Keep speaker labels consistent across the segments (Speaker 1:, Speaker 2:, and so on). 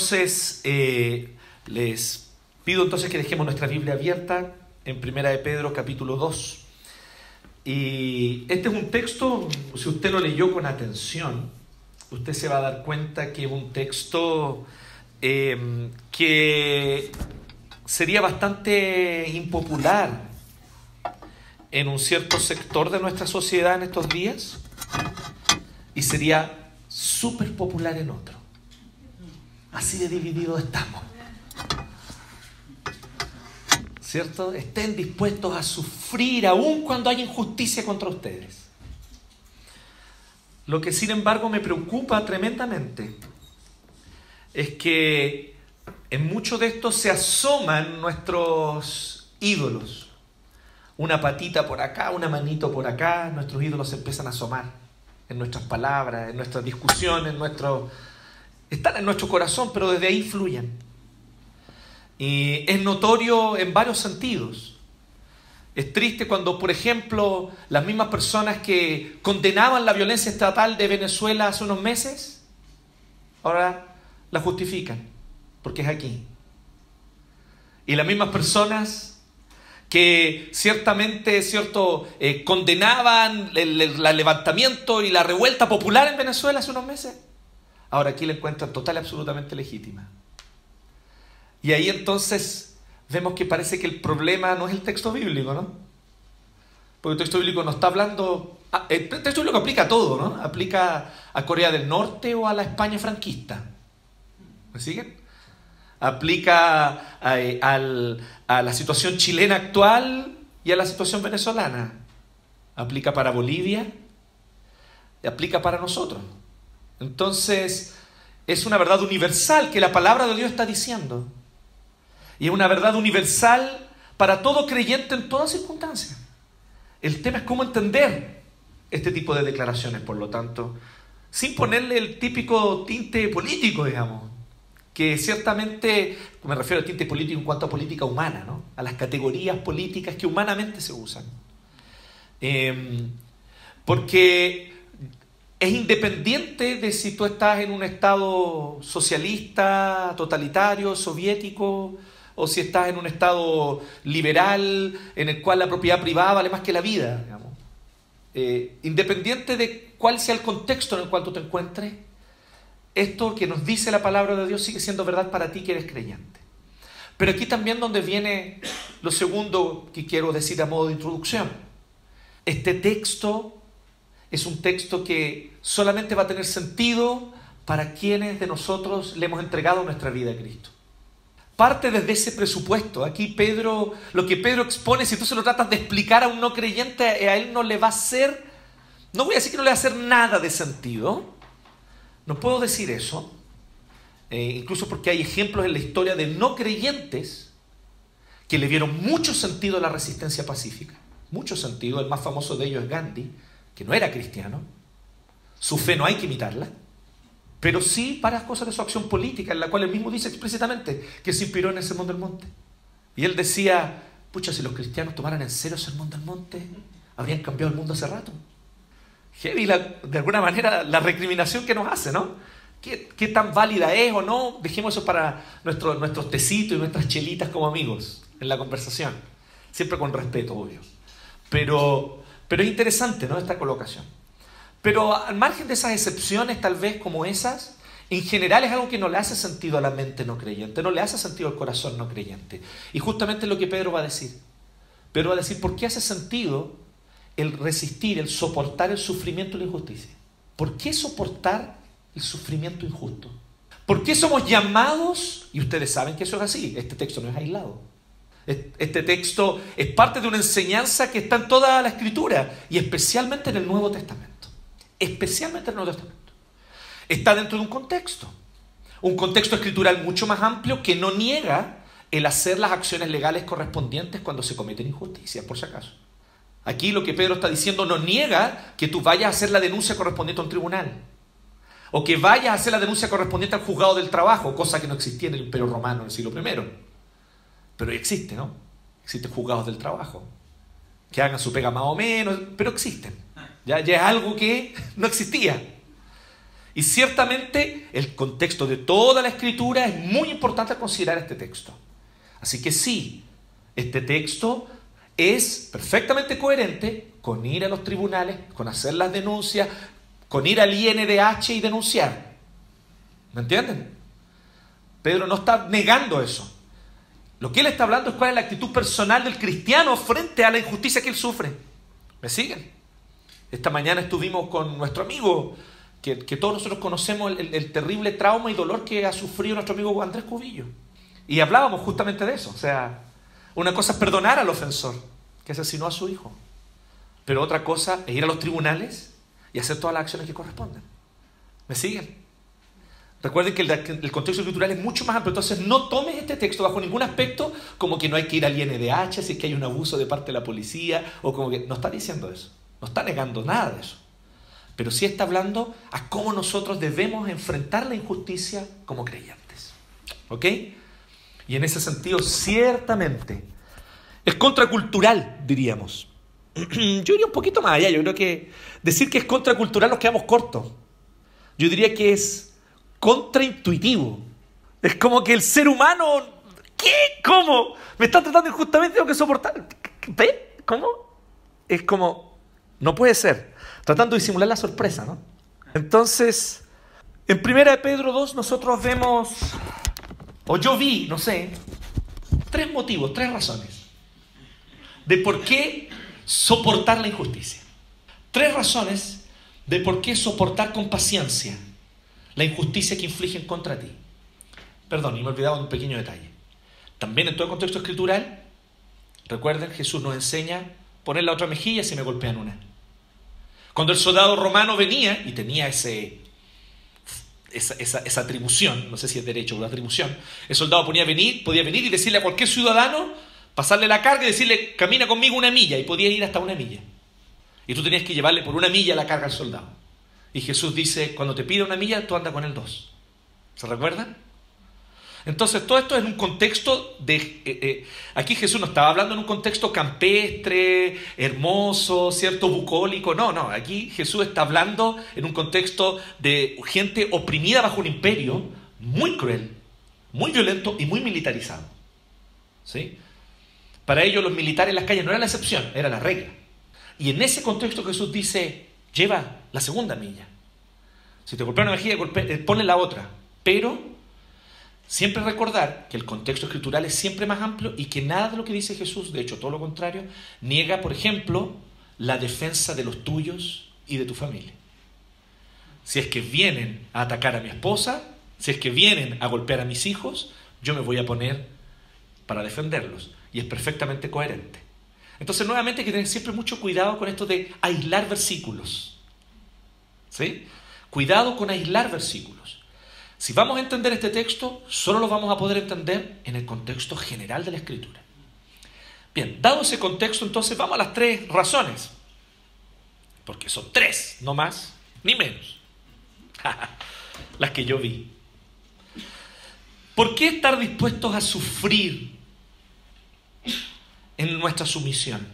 Speaker 1: Entonces, eh, les pido entonces que dejemos nuestra Biblia abierta en Primera de Pedro capítulo 2. Y este es un texto, si usted lo leyó con atención, usted se va a dar cuenta que es un texto eh, que sería bastante impopular en un cierto sector de nuestra sociedad en estos días y sería súper popular en otro. Así de divididos estamos. ¿Cierto? Estén dispuestos a sufrir aún cuando hay injusticia contra ustedes. Lo que sin embargo me preocupa tremendamente es que en mucho de esto se asoman nuestros ídolos. Una patita por acá, una manito por acá, nuestros ídolos se empiezan a asomar en nuestras palabras, en nuestras discusiones, en nuestro... están en nuestro corazón, pero desde ahí fluyen. Y es notorio en varios sentidos. Es triste cuando, por ejemplo, las mismas personas que condenaban la violencia estatal de Venezuela hace unos meses, ahora la justifican, porque es aquí. Y las mismas personas que ciertamente cierto, eh, condenaban el, levantamiento y la revuelta popular en Venezuela hace unos meses, ahora aquí la encuentran total y absolutamente legítima. Y ahí entonces vemos que parece que el problema no es el texto bíblico, ¿no? Porque el texto bíblico no está hablando... ah, El texto bíblico aplica a todo, ¿no? Aplica a Corea del Norte o a la España franquista. ¿Me siguen? Aplica a, al- a la situación chilena actual y a la situación venezolana. Aplica para Bolivia y aplica para nosotros. Entonces, es una verdad universal que la palabra de Dios está diciendo. Y es una verdad universal para todo creyente en todas circunstancias. El tema es cómo entender este tipo de declaraciones, por lo tanto, sin ponerle el típico tinte político, digamos, que ciertamente, me refiero al tinte político en cuanto a política humana, ¿no? a las categorías políticas que humanamente se usan. Eh, porque es independiente de si tú estás en un estado socialista, totalitario, soviético, o si estás en un estado liberal en el cual la propiedad privada vale más que la vida. digamos. Eh, independiente de cuál sea el contexto en el cual tú te encuentres, esto que nos dice la palabra de Dios sigue siendo verdad para ti que eres creyente. Pero aquí también donde viene lo segundo que quiero decir a modo de introducción. Este texto es un texto que solamente va a tener sentido para quienes de nosotros le hemos entregado nuestra vida a Cristo. Parte desde ese presupuesto. Aquí Pedro, lo que Pedro expone, si tú se lo tratas de explicar a un no creyente, a él no le va a hacer, no voy a decir que no le va a hacer nada de sentido. No puedo decir eso. Eh, incluso porque hay ejemplos en la historia de no creyentes que le dieron mucho sentido a la resistencia pacífica. Mucho sentido. El más famoso de ellos es Gandhi, que no era cristiano. Su fe no hay que imitarla. Pero sí varias cosas de su acción política, en la cual él mismo dice explícitamente que se inspiró en el Sermón del Monte. Y él decía, pucha, si los cristianos tomaran en serio el Sermón del Monte, habrían cambiado el mundo hace rato. Heavy, de alguna manera, la recriminación que nos hace, ¿no? ¿Qué, qué tan válida es o no? Dejemos eso para nuestro- nuestros tecitos y nuestras chelitas como amigos en la conversación. Siempre con respeto, obvio. Pero, pero es interesante, ¿no? Esta colocación. Pero al margen de esas excepciones, tal vez como esas, en general es algo que no le hace sentido a la mente no creyente, no le hace sentido al corazón no creyente. Y justamente es lo que Pedro va a decir. Pedro va a decir, ¿por qué hace sentido el resistir, el soportar el sufrimiento y la injusticia? ¿Por qué soportar el sufrimiento injusto? ¿Por qué somos llamados? Y ustedes saben que eso es así, este texto no es aislado. Este texto es parte de una enseñanza que está en toda la escritura y especialmente en el Nuevo Testamento. Especialmente en el Nuevo Testamento. Está dentro de un contexto. Un contexto escritural mucho más amplio que no niega el hacer las acciones legales correspondientes cuando se cometen injusticias, por si acaso. Aquí lo que Pedro está diciendo no niega que tú vayas a hacer la denuncia correspondiente a un tribunal. O que vayas a hacer la denuncia correspondiente al juzgado del trabajo, cosa que no existía en el Imperio Romano en el siglo I. Pero existe, ¿no? Existen juzgados del trabajo. Que hagan su pega más o menos, pero existen. Ya, es algo que no existía. Y ciertamente el contexto de toda la escritura es muy importante considerar este texto. Así que sí, este texto es perfectamente coherente con ir a los tribunales, con hacer las denuncias, con ir al INDH y denunciar. ¿Me entienden? Pedro no está negando eso. Lo que él está hablando es cuál es la actitud personal del cristiano frente a la injusticia que él sufre. ¿Me siguen? Esta mañana estuvimos con nuestro amigo, que, todos nosotros conocemos el, terrible trauma y dolor que ha sufrido nuestro amigo Andrés Cubillo. Y hablábamos justamente de eso. O sea, una cosa es perdonar al ofensor, que asesinó a su hijo. Pero otra cosa es ir a los tribunales y hacer todas las acciones que corresponden. ¿Me siguen? Recuerden que el, contexto cultural es mucho más amplio, entonces no tomes este texto bajo ningún aspecto como que no hay que ir al INDH si es que hay un abuso de parte de la policía o como que no está diciendo eso, no está negando nada de eso, pero sí está hablando a cómo nosotros debemos enfrentar la injusticia como creyentes. ¿Ok? Y en ese sentido, ciertamente, es contracultural, diríamos. Yo iría un poquito más allá, yo creo que decir que es contracultural nos quedamos cortos. Yo diría que es contraintuitivo. Es como que el ser humano, ¿qué? ¿Cómo? Me está tratando injustamente, tengo que soportar. ¿Ve? ¿Cómo? Es como, no puede ser. Tratando de disimular la sorpresa, ¿no? Entonces, en primera de Pedro 2 nosotros vemos, o yo vi, no sé, tres motivos, tres razones de por qué soportar la injusticia. Tres razones de por qué soportar con paciencia la injusticia que infligen contra ti. Perdón, y me he de un pequeño detalle. También en todo el contexto escritural, recuerden, Jesús nos enseña poner la otra mejilla si me golpean una. Cuando el soldado romano venía y tenía ese, esa, atribución, no sé si es derecho o atribución, el soldado podía venir, podía venir y decirle a cualquier ciudadano, pasarle la carga y decirle, camina conmigo una milla, y podía ir hasta una milla. Y tú tenías que llevarle por una milla la carga al soldado. Y Jesús dice, cuando te pide una milla, tú anda con el dos. ¿Se recuerdan? Entonces, todo esto es un contexto de... Eh, eh, aquí Jesús no estaba hablando en un contexto campestre, hermoso, ¿cierto? Bucólico. No, no. Aquí Jesús está hablando en un contexto de gente oprimida bajo un imperio muy cruel, muy violento y muy militarizado. ¿Sí? Para ellos los militares en las calles no eran la excepción, era la regla. Y en ese contexto Jesús dice, lleva la segunda milla. Si te golpea una mejilla, eh, ponle la otra. Pero siempre recordar que el contexto escritural es siempre más amplio y que nada de lo que dice Jesús, de hecho todo lo contrario, niega, por ejemplo, la defensa de los tuyos y de tu familia. Si es que vienen a atacar a mi esposa, si es que vienen a golpear a mis hijos, yo me voy a poner para defenderlos. Y es perfectamente coherente. Entonces, nuevamente hay que tener siempre mucho cuidado con esto de aislar versículos. ¿Sí? Cuidado con aislar versículos. Si vamos a entender este texto, solo lo vamos a poder entender en el contexto general de la escritura. Bien, dado ese contexto, entonces vamos a las tres razones. Porque son tres, no más ni menos. las que yo vi. ¿Por qué estar dispuestos a sufrir en nuestra sumisión?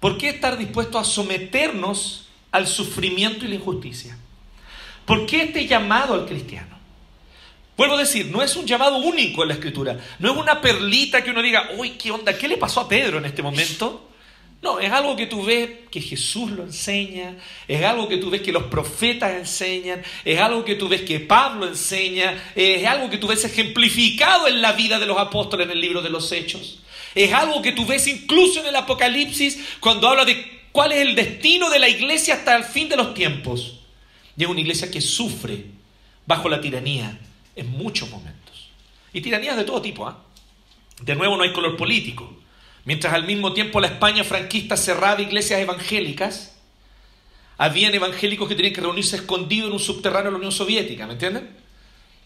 Speaker 1: ¿Por qué estar dispuesto a someternos al sufrimiento y la injusticia? ¿Por qué este llamado al cristiano? Vuelvo a decir, no es un llamado único en la escritura, no es una perlita que uno diga, uy, ¿qué onda? ¿Qué le pasó a Pedro en este momento? No, es algo que tú ves que Jesús lo enseña, es algo que tú ves que los profetas enseñan, es algo que tú ves que Pablo enseña, es algo que tú ves ejemplificado en la vida de los apóstoles en el libro de los Hechos. Es algo que tú ves incluso en el Apocalipsis cuando habla de cuál es el destino de la iglesia hasta el fin de los tiempos. Y es una iglesia que sufre bajo la tiranía en muchos momentos. Y tiranías de todo tipo. ¿ah? De nuevo no hay color político. Mientras al mismo tiempo la España franquista cerraba iglesias evangélicas, habían evangélicos que tenían que reunirse escondidos en un subterráneo de la Unión Soviética, ¿me entienden?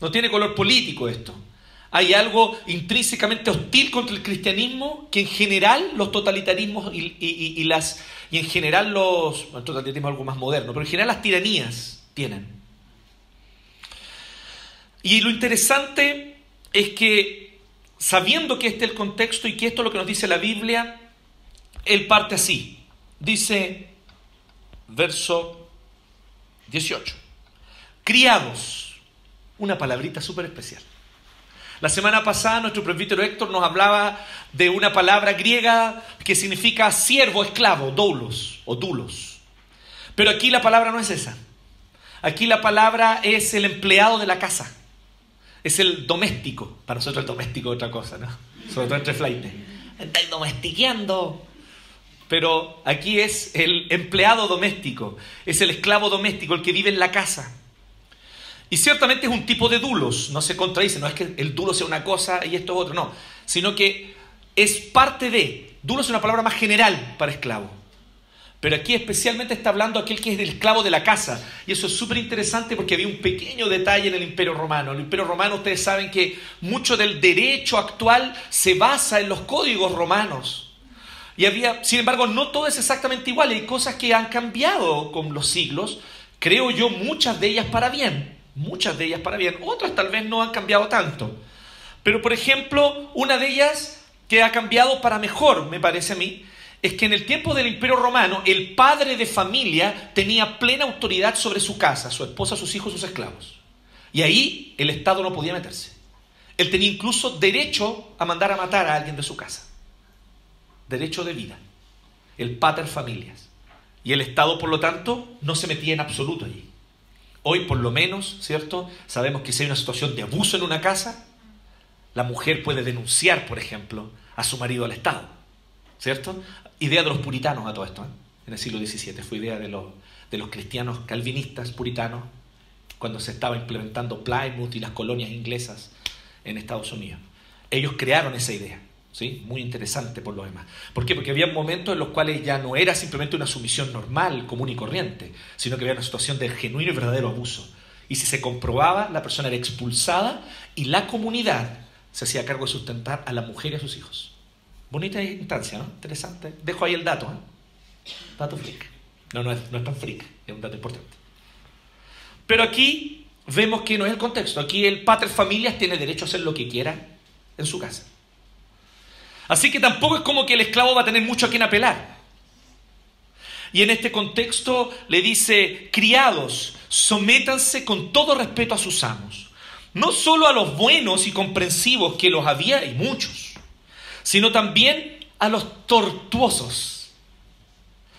Speaker 1: No tiene color político esto. hay algo intrínsecamente hostil contra el cristianismo que en general los totalitarismos y, y- y las y en general los el totalitarismo es algo más moderno, pero en general las tiranías tienen. Y lo interesante es que sabiendo que este es el contexto y que esto es lo que nos dice la Biblia, él parte así. Dice verso 18. Criados, una palabrita súper especial. La semana pasada nuestro presbítero Héctor nos hablaba de una palabra griega que significa siervo, esclavo, doulos o dulos. Pero aquí la palabra no es esa. Aquí la palabra es el empleado de la casa. Es el doméstico. Para nosotros el doméstico es otra cosa, ¿no? Sobre todo entre flightes. Estáis domestiqueando. Pero aquí es el empleado doméstico. Es el esclavo doméstico, el que vive en la casa. Y ciertamente es un tipo de dulos, no se contradice, no es que el dulo sea una cosa y esto es otro, no, sino que es parte de, dulo es una palabra más general para esclavo, pero aquí especialmente está hablando aquel que es el esclavo de la casa, y eso es súper interesante porque había un pequeño detalle en el imperio romano, el imperio romano ustedes saben que mucho del derecho actual se basa en los códigos romanos, y había, sin embargo, no todo es exactamente igual, hay cosas que han cambiado con los siglos, creo yo muchas de ellas para bien, muchas de ellas para bien, otras tal vez no han cambiado tanto. Pero por ejemplo, una de ellas que ha cambiado para mejor, me parece a mí, es que en el tiempo del Imperio Romano el padre de familia tenía plena autoridad sobre su casa, su esposa, sus hijos, sus esclavos. Y ahí el Estado no podía meterse. Él tenía incluso derecho a mandar a matar a alguien de su casa. Derecho de vida. El pater familias. Y el Estado, por lo tanto, no se metía en absoluto allí. Hoy, por lo menos, ¿cierto? Sabemos que si hay una situación de abuso en una casa, la mujer puede denunciar, por ejemplo, a su marido al Estado. ¿Cierto? Idea de los puritanos a todo esto, ¿eh? en el siglo XVII. Fue idea de los, cristianos calvinistas puritanos cuando se estaba implementando Plymouth y las colonias inglesas en Estados Unidos. Ellos crearon esa idea. ¿Sí? Muy interesante por lo demás. ¿Por qué? Porque había momentos en los cuales ya no era simplemente una sumisión normal, común y corriente, sino que había una situación de genuino y verdadero abuso. Y si se comprobaba, la persona era expulsada y la comunidad se hacía cargo de sustentar a la mujer y a sus hijos. Bonita instancia, ¿no? Interesante. Dejo ahí el dato, ¿eh? Dato freak. No, no es, no es tan freak, es un dato importante. Pero aquí vemos que no es el contexto. Aquí el pater familias tiene derecho a hacer lo que quiera en su casa. Así que tampoco es como que el esclavo va a tener mucho a quien apelar. Y en este contexto le dice, criados, sométanse con todo respeto a sus amos, no solo a los buenos y comprensivos que los había y muchos, sino también a los tortuosos.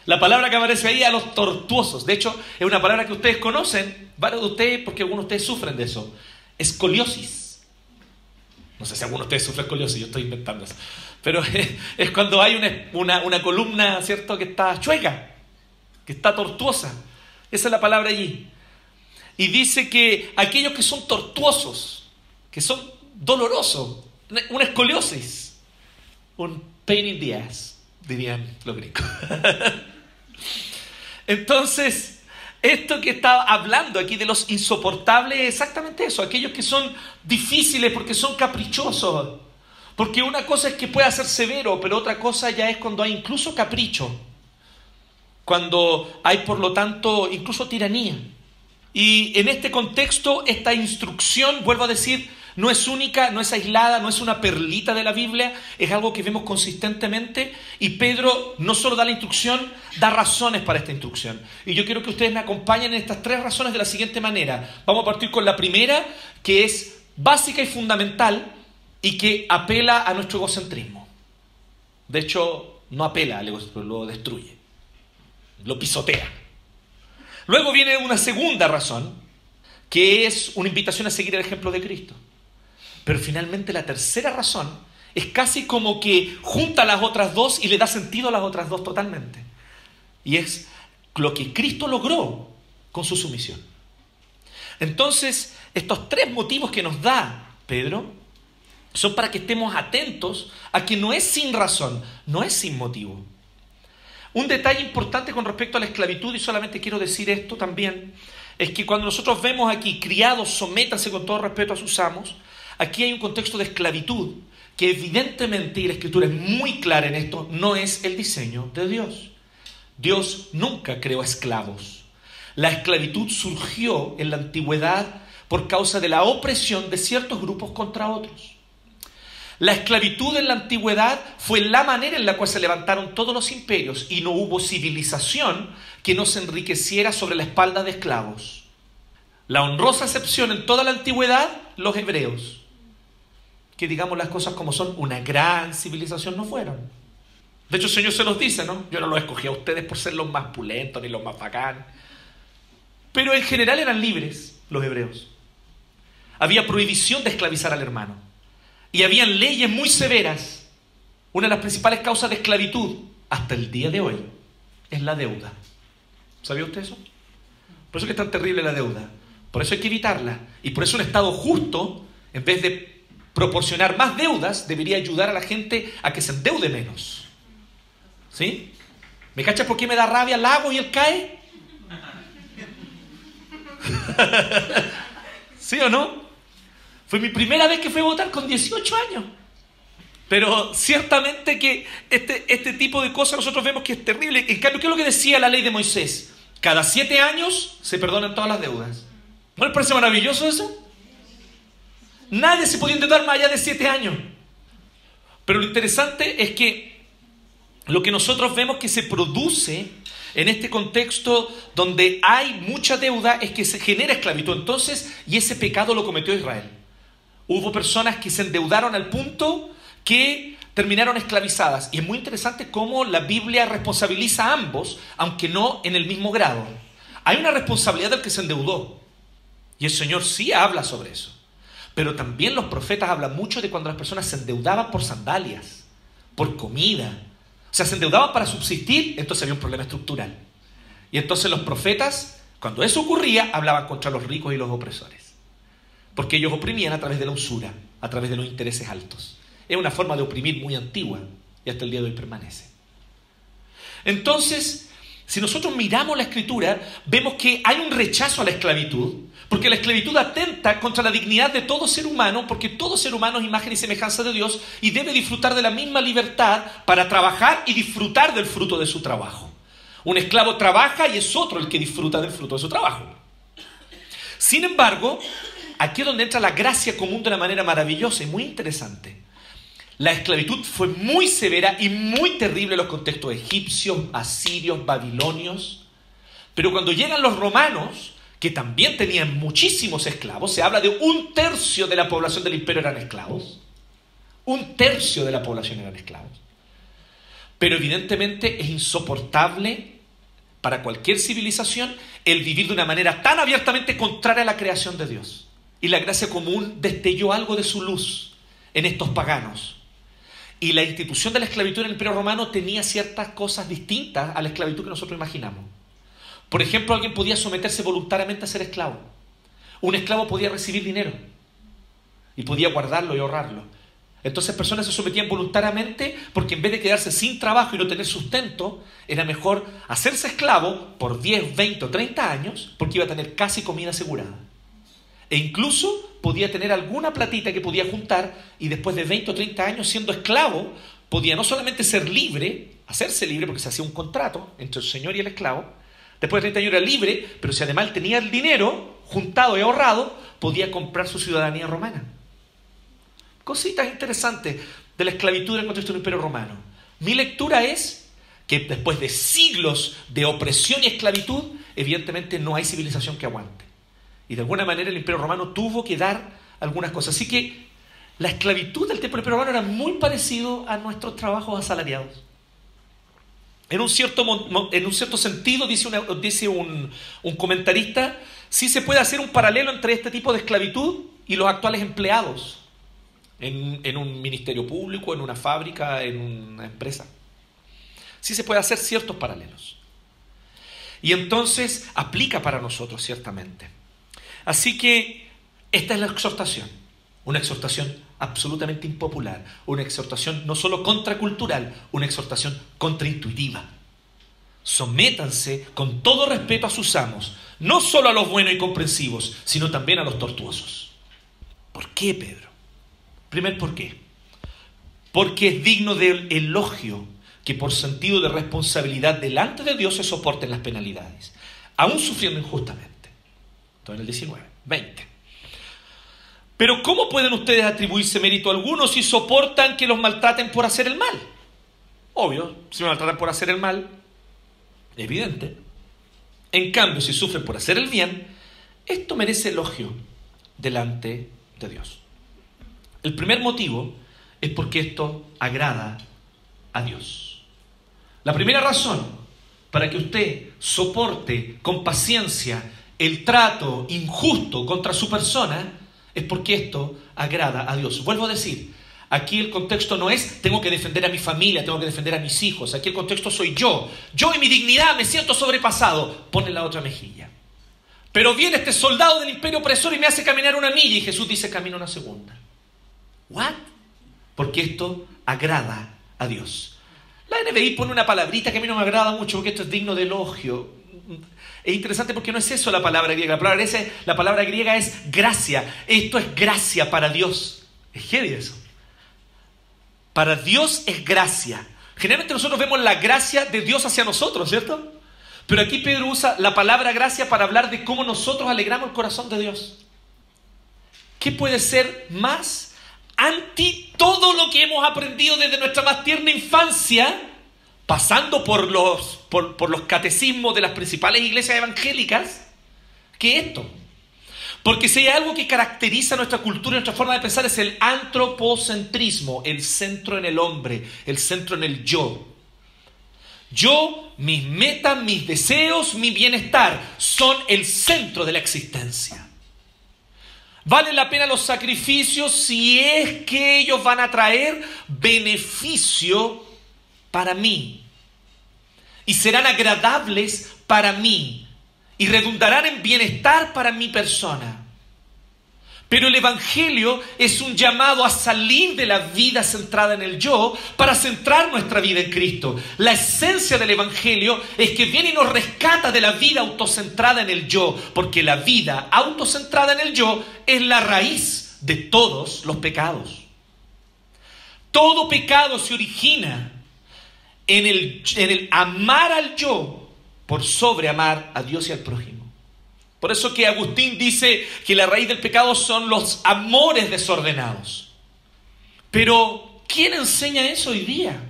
Speaker 1: La palabra que aparece ahí, a los tortuosos. De hecho, es una palabra que ustedes conocen, varios de ustedes, porque algunos de ustedes sufren de eso. Escoliosis. No sé si alguno de ustedes sufre escoliosis, yo estoy inventando eso. Pero es, cuando hay una, una, una, columna, ¿cierto?, que está chueca, que está tortuosa. Esa es la palabra allí. Y dice que aquellos que son tortuosos, que son dolorosos, una escoliosis, un pain in the ass, dirían los gringos. Entonces, esto que está hablando aquí de los insoportables es exactamente eso, aquellos que son difíciles porque son caprichosos. Porque una cosa es que pueda ser severo, pero otra cosa ya es cuando hay incluso capricho. Cuando hay, por lo tanto, incluso tiranía. Y en este contexto, esta instrucción, vuelvo a decir, no es única, no es aislada, no es una perlita de la Biblia, es algo que vemos consistentemente. Y Pedro no solo da la instrucción, da razones para esta instrucción. Y yo quiero que ustedes me acompañen en estas tres razones de la siguiente manera. Vamos a partir con la primera, que es básica y fundamental y que apela a nuestro egocentrismo. De hecho, no apela al egocentrismo, lo destruye, lo pisotea. Luego viene una segunda razón, que es una invitación a seguir el ejemplo de Cristo. Pero finalmente la tercera razón es casi como que junta las otras dos y le da sentido a las otras dos totalmente. Y es lo que Cristo logró con su sumisión. Entonces, estos tres motivos que nos da Pedro son para que estemos atentos a que no es sin razón, no es sin motivo. Un detalle importante con respecto a la esclavitud, y solamente quiero decir esto también, es que cuando nosotros vemos aquí, criados, sométanse con todo respeto a sus amos, aquí hay un contexto de esclavitud que evidentemente, y la escritura es muy clara en esto, no es el diseño de Dios. Dios nunca creó esclavos. La esclavitud surgió en la antigüedad por causa de la opresión de ciertos grupos contra otros. La esclavitud en la antigüedad fue la manera en la cual se levantaron todos los imperios y no hubo civilización que no se enriqueciera sobre la espalda de esclavos. La honrosa excepción en toda la antigüedad, los hebreos, que digamos las cosas como son, una gran civilización no fueron. De hecho, el Señor se los dice, ¿no? Yo no los escogí a ustedes por ser los más pulentos ni los más bacán. Pero en general eran libres los hebreos. Había prohibición de esclavizar al hermano. Y habían leyes muy severas. Una de las principales causas de esclavitud hasta el día de hoy es la deuda. ¿Sabía usted eso? Por eso es que es tan terrible la deuda. Por eso hay que evitarla. Y por eso un Estado justo, en vez de proporcionar más deudas, debería ayudar a la gente a que se endeude menos. ¿Sí? ¿Me cachas por qué me da rabia el lago y el CAE? ¿Sí o no? Fue mi primera vez que fui a votar con 18 años. Pero ciertamente que este, este tipo de cosas nosotros vemos que es terrible. En cambio, ¿qué es lo que decía la ley de Moisés? Cada siete años se perdonan todas las deudas. ¿No les parece maravilloso eso? Nadie se podía endeudar más allá de siete años. Pero lo interesante es que lo que nosotros vemos que se produce en este contexto donde hay mucha deuda es que se genera esclavitud. Entonces, y ese pecado lo cometió Israel. Hubo personas que se endeudaron al punto que terminaron esclavizadas. Y es muy interesante cómo la Biblia responsabiliza a ambos, aunque no en el mismo grado. Hay una responsabilidad del que se endeudó. Y el Señor sí habla sobre eso. Pero también los profetas hablan mucho de cuando las personas se endeudaban por sandalias, por comida. O sea, se endeudaban para subsistir, entonces había un problema estructural. Y entonces los profetas, cuando eso ocurría, hablaban contra los ricos y los opresores. Porque ellos oprimían a través de la usura, a través de los intereses altos. Es una forma de oprimir muy antigua y hasta el día de hoy permanece. Entonces, si nosotros miramos la escritura, vemos que hay un rechazo a la esclavitud, porque la esclavitud atenta contra la dignidad de todo ser humano, porque todo ser humano es imagen y semejanza de Dios y debe disfrutar de la misma libertad para trabajar y disfrutar del fruto de su trabajo. Un esclavo trabaja y es otro el que disfruta del fruto de su trabajo. Sin embargo, aquí es donde entra la gracia común de una manera maravillosa y muy interesante. La esclavitud fue muy severa y muy terrible en los contextos egipcios, asirios, babilonios. Pero cuando llegan los romanos, que también tenían muchísimos esclavos, se habla de un tercio de la población del imperio eran esclavos. Un tercio de la población eran esclavos. Pero evidentemente es insoportable para cualquier civilización el vivir de una manera tan abiertamente contraria a la creación de Dios. Y la gracia común destelló algo de su luz en estos paganos. Y la institución de la esclavitud en el Imperio Romano tenía ciertas cosas distintas a la esclavitud que nosotros imaginamos. Por ejemplo, alguien podía someterse voluntariamente a ser esclavo. Un esclavo podía recibir dinero y podía guardarlo y ahorrarlo. Entonces personas se sometían voluntariamente porque en vez de quedarse sin trabajo y no tener sustento, era mejor hacerse esclavo por 10, 20 o 30 años porque iba a tener casi comida asegurada. E incluso podía tener alguna platita que podía juntar y después de 20 o 30 años siendo esclavo, podía no solamente ser libre, hacerse libre porque se hacía un contrato entre el señor y el esclavo, después de 30 años era libre, pero si además tenía el dinero juntado y ahorrado, podía comprar su ciudadanía romana. Cositas interesantes de la esclavitud en el contexto del imperio romano. Mi lectura es que después de siglos de opresión y esclavitud, evidentemente no hay civilización que aguante. Y de alguna manera el Imperio Romano tuvo que dar algunas cosas. Así que la esclavitud del tiempo del Imperio Romano era muy parecido a nuestros trabajos asalariados. En un cierto, en un cierto sentido, dice, dice un, un comentarista, sí se puede hacer un paralelo entre este tipo de esclavitud y los actuales empleados en, en, un ministerio público, en una fábrica, en una empresa. Sí se puede hacer ciertos paralelos. Y entonces aplica para nosotros, ciertamente. Así que esta es la exhortación, una exhortación absolutamente impopular, una exhortación no solo contracultural, una exhortación contraintuitiva. Sométanse con todo respeto a sus amos, no solo a los buenos y comprensivos, sino también a los tortuosos. ¿Por qué, Pedro? Primer, ¿por qué? Porque es digno del elogio que por sentido de responsabilidad delante de Dios se soporten las penalidades, aún sufriendo injustamente. Entonces en el 19, 20. Pero ¿cómo pueden ustedes atribuirse mérito alguno si soportan que los maltraten por hacer el mal? Obvio, si me maltratan por hacer el mal, evidente. En cambio, si sufren por hacer el bien, esto merece elogio delante de Dios. El primer motivo es porque esto agrada a Dios. La primera razón para que usted soporte con paciencia el trato injusto contra su persona es porque esto agrada a Dios. Vuelvo a decir, aquí el contexto no es tengo que defender a mi familia, tengo que defender a mis hijos, aquí el contexto soy yo. Yo y mi dignidad me siento sobrepasado. Pone la otra mejilla. Pero viene este soldado del imperio opresor y me hace caminar una milla y Jesús dice camina una segunda. ¿What? Porque esto agrada a Dios. La NBI pone una palabrita que a mí no me agrada mucho porque esto es digno de elogio. Es interesante porque no es eso la palabra griega. La palabra, esa, la palabra griega es gracia. Esto es gracia para Dios. Es heavy eso. Para Dios es gracia. Generalmente nosotros vemos la gracia de Dios hacia nosotros, ¿cierto? Pero aquí Pedro usa la palabra gracia para hablar de cómo nosotros alegramos el corazón de Dios. ¿Qué puede ser más anti todo lo que hemos aprendido desde nuestra más tierna infancia, pasando por los, por, por los catecismos de las principales iglesias evangélicas, que esto? Porque si hay algo que caracteriza nuestra cultura nuestra forma de pensar es el antropocentrismo, el centro en el hombre, el centro en el yo. Yo, mis metas, mis deseos, mi bienestar son el centro de la existencia. ¿Vale la pena los sacrificios si es que ellos van a traer beneficio para mí? Y serán agradables para mí. Y redundarán en bienestar para mi persona. Pero el Evangelio es un llamado a salir de la vida centrada en el yo para centrar nuestra vida en Cristo. La esencia del Evangelio es que viene y nos rescata de la vida autocentrada en el yo, porque la vida autocentrada en el yo es la raíz de todos los pecados. Todo pecado se origina en el, amar al yo por sobre amar a Dios y al prójimo. Por eso que Agustín dice que la raíz del pecado son los amores desordenados. Pero, ¿quién enseña eso hoy día?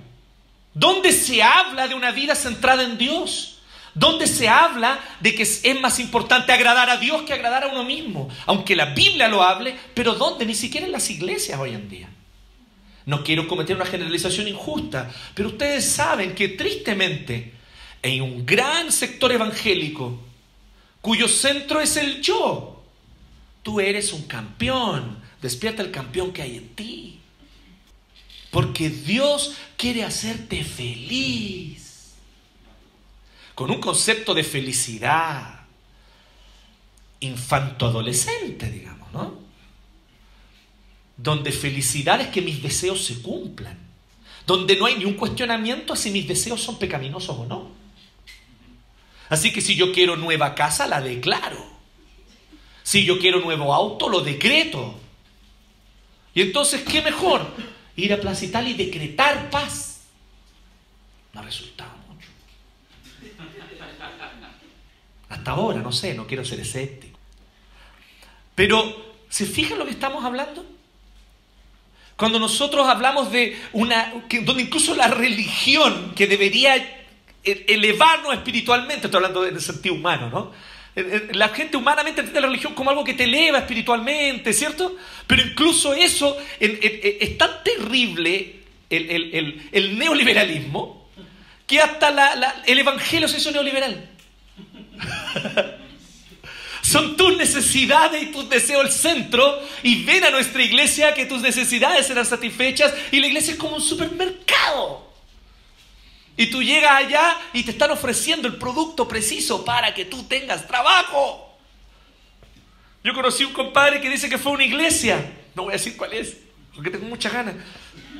Speaker 1: ¿Dónde se habla de una vida centrada en Dios? ¿Dónde se habla de que es más importante agradar a Dios que agradar a uno mismo? Aunque la Biblia lo hable, pero ¿dónde? Ni siquiera en las iglesias hoy en día. No quiero cometer una generalización injusta, pero ustedes saben que tristemente en un gran sector evangélico cuyo centro es el yo. Tú eres un campeón. Despierta el campeón que hay en ti. Porque Dios quiere hacerte feliz. Con un concepto de felicidad infanto-adolescente, digamos, ¿no? Donde felicidad es que mis deseos se cumplan. Donde no hay ni un cuestionamiento a si mis deseos son pecaminosos o no. Así que si yo quiero nueva casa, la declaro. Si yo quiero nuevo auto, lo decreto. Y entonces, ¿qué mejor? Ir a Plaza Italia y decretar paz. No ha resultado mucho. Hasta ahora, no sé, no quiero ser escéptico. Pero, ¿se fijan lo que estamos hablando? Cuando nosotros hablamos de una, donde incluso la religión que debería elevarnos espiritualmente, estoy hablando en el sentido humano, ¿no? La gente humanamente entiende la religión como algo que te eleva espiritualmente, ¿cierto? Pero incluso eso es tan terrible, el, neoliberalismo, que hasta el evangelio se hizo neoliberal. Son tus necesidades y tus deseos el centro y ven a nuestra iglesia que tus necesidades serán satisfechas y la iglesia es como un supermercado. Y tú llegas allá y te están ofreciendo el producto preciso para que tú tengas trabajo. Yo conocí un compadre que dice que fue una iglesia. No voy a decir cuál es, porque tengo muchas ganas.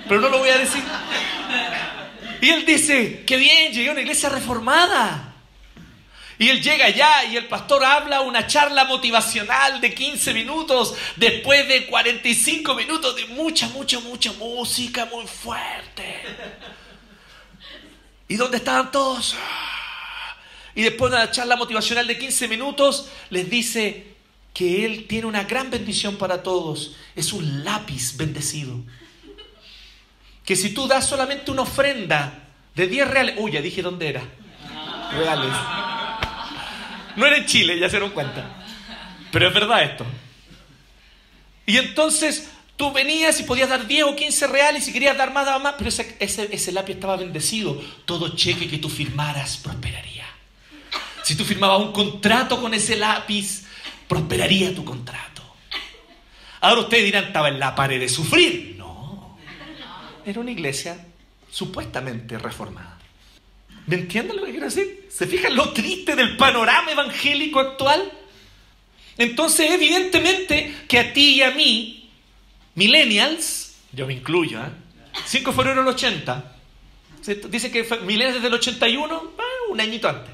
Speaker 1: Pero no lo voy a decir. Y él dice, qué bien, llegué a una iglesia reformada. Y él llega allá y el pastor habla una charla motivacional de 15 minutos después de 45 minutos de mucha, mucha, mucha música muy fuerte. ¿Y dónde estaban todos? Y después de una charla motivacional de 15 minutos les dice que él tiene una gran bendición para todos. Es un lápiz bendecido. Que si tú das solamente una ofrenda de 10 reales, uy, ya dije dónde era. Reales. No era en Chile, ya se dieron cuenta. Pero es verdad esto. Y entonces tú venías y podías dar 10 o 15 reales y si querías dar más, daba más, pero ese, ese, ese lápiz estaba bendecido. Todo cheque que tú firmaras prosperaría. Si tú firmabas un contrato con ese lápiz, prosperaría tu contrato. Ahora ustedes dirán, estaba en la pared de sufrir. No. Era una iglesia supuestamente reformada. ¿Me entienden lo que quiero decir? ¿Se fijan lo triste del panorama evangélico actual? Entonces, evidentemente que a ti y a mí, millennials, yo me incluyo, ¿eh? 5 de febrero del 80, dice que millennials desde el 81, ah, un añito antes.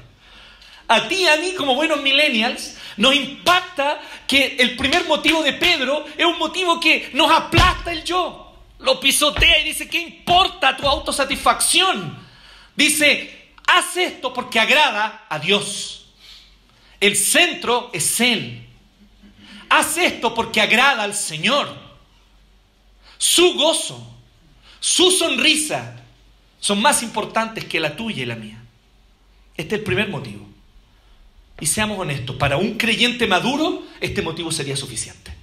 Speaker 1: A ti y a mí, como buenos millennials, nos impacta que el primer motivo de Pedro es un motivo que nos aplasta el yo. Lo pisotea y dice, ¿qué importa tu autosatisfacción? Dice, Haz esto porque agrada a Dios. El centro es Él. Haz esto porque agrada al Señor. Su gozo, su sonrisa son más importantes que la tuya y la mía. Este es el primer motivo. Y seamos honestos, para un creyente maduro este motivo sería suficiente.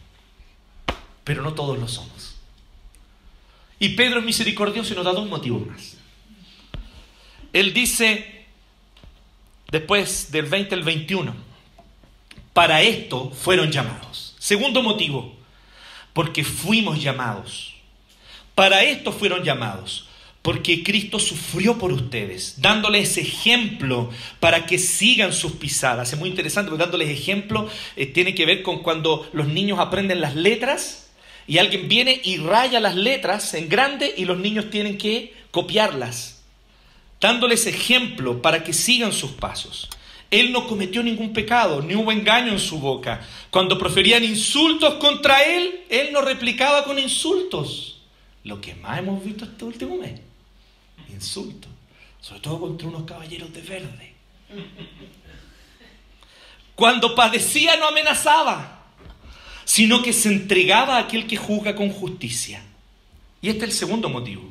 Speaker 1: Pero no todos lo somos. Y Pedro es misericordioso y nos da dos motivos más. Él dice, después del 20 al 21, para esto fueron llamados. Segundo motivo, porque fuimos llamados. Para esto fueron llamados, porque Cristo sufrió por ustedes, dándoles ejemplo para que sigan sus pisadas. Es muy interesante porque dándoles ejemplo eh, tiene que ver con cuando los niños aprenden las letras y alguien viene y raya las letras en grande y los niños tienen que copiarlas dándoles ejemplo para que sigan sus pasos. Él no cometió ningún pecado, ni hubo engaño en su boca. Cuando proferían insultos contra él, él no replicaba con insultos. Lo que más hemos visto este último mes, insultos, sobre todo contra unos caballeros de verde. Cuando padecía no amenazaba, sino que se entregaba a aquel que juzga con justicia. Y este es el segundo motivo,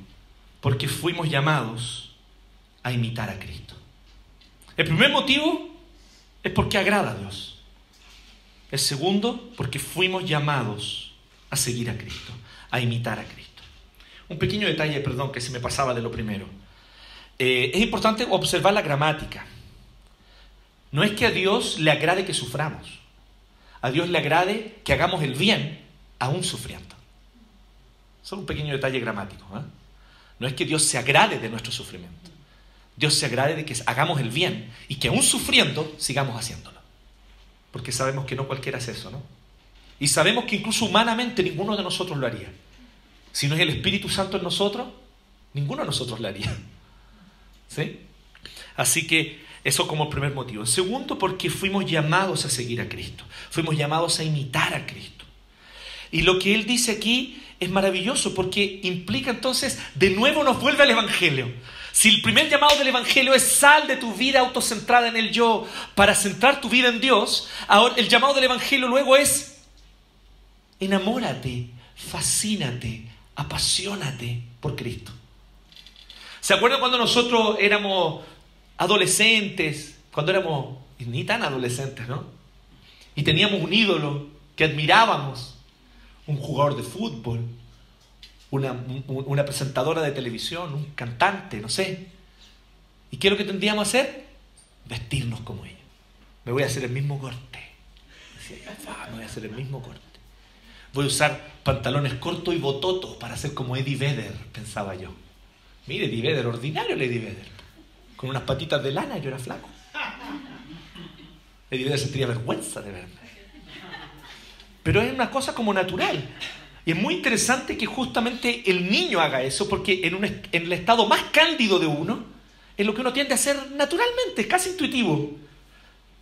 Speaker 1: porque fuimos llamados a imitar a Cristo. El primer motivo es porque agrada a Dios. El segundo, porque fuimos llamados a seguir a Cristo, a imitar a Cristo. Un pequeño detalle, perdón, que se me pasaba de lo primero. Eh, es importante observar la gramática. No es que a Dios le agrade que suframos. A Dios le agrade que hagamos el bien aún sufriendo. Solo un pequeño detalle gramático. ¿eh? No es que Dios se agrade de nuestro sufrimiento. Dios se agrade de que hagamos el bien y que aún sufriendo sigamos haciéndolo. Porque sabemos que no cualquiera hace eso, ¿no? Y sabemos que incluso humanamente ninguno de nosotros lo haría. Si no es el Espíritu Santo en nosotros, ninguno de nosotros lo haría. ¿Sí? Así que eso como el primer motivo. segundo, porque fuimos llamados a seguir a Cristo. Fuimos llamados a imitar a Cristo. Y lo que Él dice aquí es maravilloso porque implica entonces, de nuevo nos vuelve al Evangelio. Si el primer llamado del Evangelio es sal de tu vida autocentrada en el yo para centrar tu vida en Dios, ahora el llamado del Evangelio luego es enamórate, fascínate, apasionate por Cristo. ¿Se acuerdan cuando nosotros éramos adolescentes, cuando éramos ni tan adolescentes, ¿no? Y teníamos un ídolo que admirábamos, un jugador de fútbol, una, presentadora de televisión, un cantante, no sé. ¿Y qué es lo que tendríamos que hacer? Vestirnos como ella. Me voy a hacer el mismo corte. me voy a hacer el mismo corte. Voy a usar pantalones cortos y bototos para ser como Eddie Vedder, pensaba yo. Mire, Eddie Vedder, ordinario el Eddie Vedder. Con unas patitas de lana, yo era flaco. Eddie Vedder sentiría vergüenza de verme. Pero es una cosa como natural. Y es muy interesante que justamente el niño haga eso, porque en, el estado más cándido de uno, es lo que uno tiende a hacer naturalmente, casi intuitivo.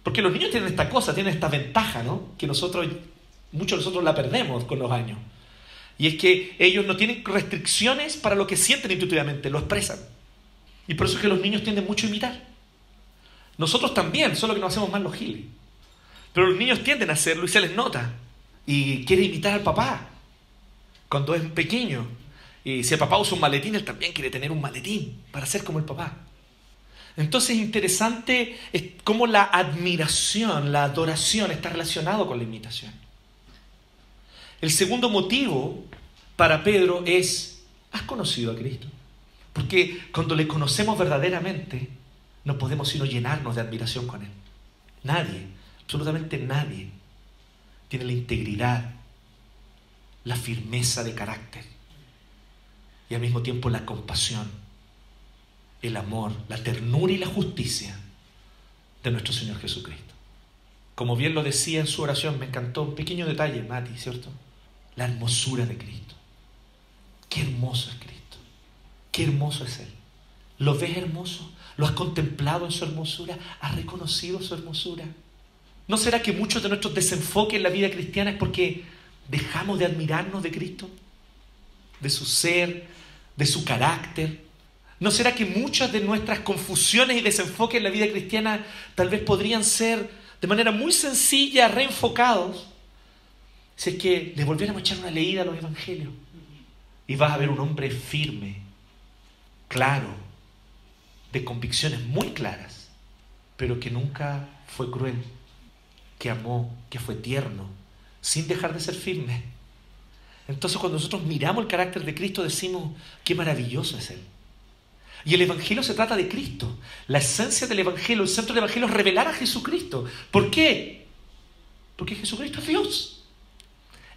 Speaker 1: Porque los niños tienen esta cosa, tienen esta ventaja, ¿no? Que nosotros, muchos de nosotros la perdemos con los años. Y es que ellos no tienen restricciones para lo que sienten intuitivamente, lo expresan. Y por eso es que los niños tienden mucho a imitar. Nosotros también, solo que no hacemos más los giles. Pero los niños tienden a hacerlo y se les nota. Y quiere imitar al papá cuando es pequeño. Y si el papá usa un maletín, él también quiere tener un maletín para ser como el papá. Entonces es interesante cómo la admiración, la adoración está relacionado con la imitación. El segundo motivo para Pedro es, ¿has conocido a Cristo? Porque cuando le conocemos verdaderamente, no podemos sino llenarnos de admiración con Él. Nadie, absolutamente nadie, tiene la integridad, la firmeza de carácter y al mismo tiempo la compasión el amor, la ternura y la justicia de nuestro Señor Jesucristo. Como bien lo decía en su oración, me encantó un pequeño detalle, Mati, ¿cierto? La hermosura de Cristo. Qué hermoso es Cristo. Qué hermoso es Él. ¿Lo ves hermoso? ¿Lo has contemplado en su hermosura? ¿Has reconocido su hermosura? ¿No será que muchos de nuestros desenfoques en la vida cristiana es porque dejamos de admirarnos de Cristo? De su ser, de su carácter, ¿No será que muchas de nuestras confusiones y desenfoques en la vida cristiana tal vez podrían ser de manera muy sencilla reenfocados si es que le volviéramos a echar una leída a los evangelios? Y vas a ver un hombre firme, claro, de convicciones muy claras, pero que nunca fue cruel, que amó, que fue tierno, sin dejar de ser firme. Entonces cuando nosotros miramos el carácter de Cristo decimos, qué maravilloso es Él. Y el Evangelio se trata de Cristo. La esencia del Evangelio, el centro del Evangelio es revelar a Jesucristo. ¿Por qué? Porque Jesucristo es Dios.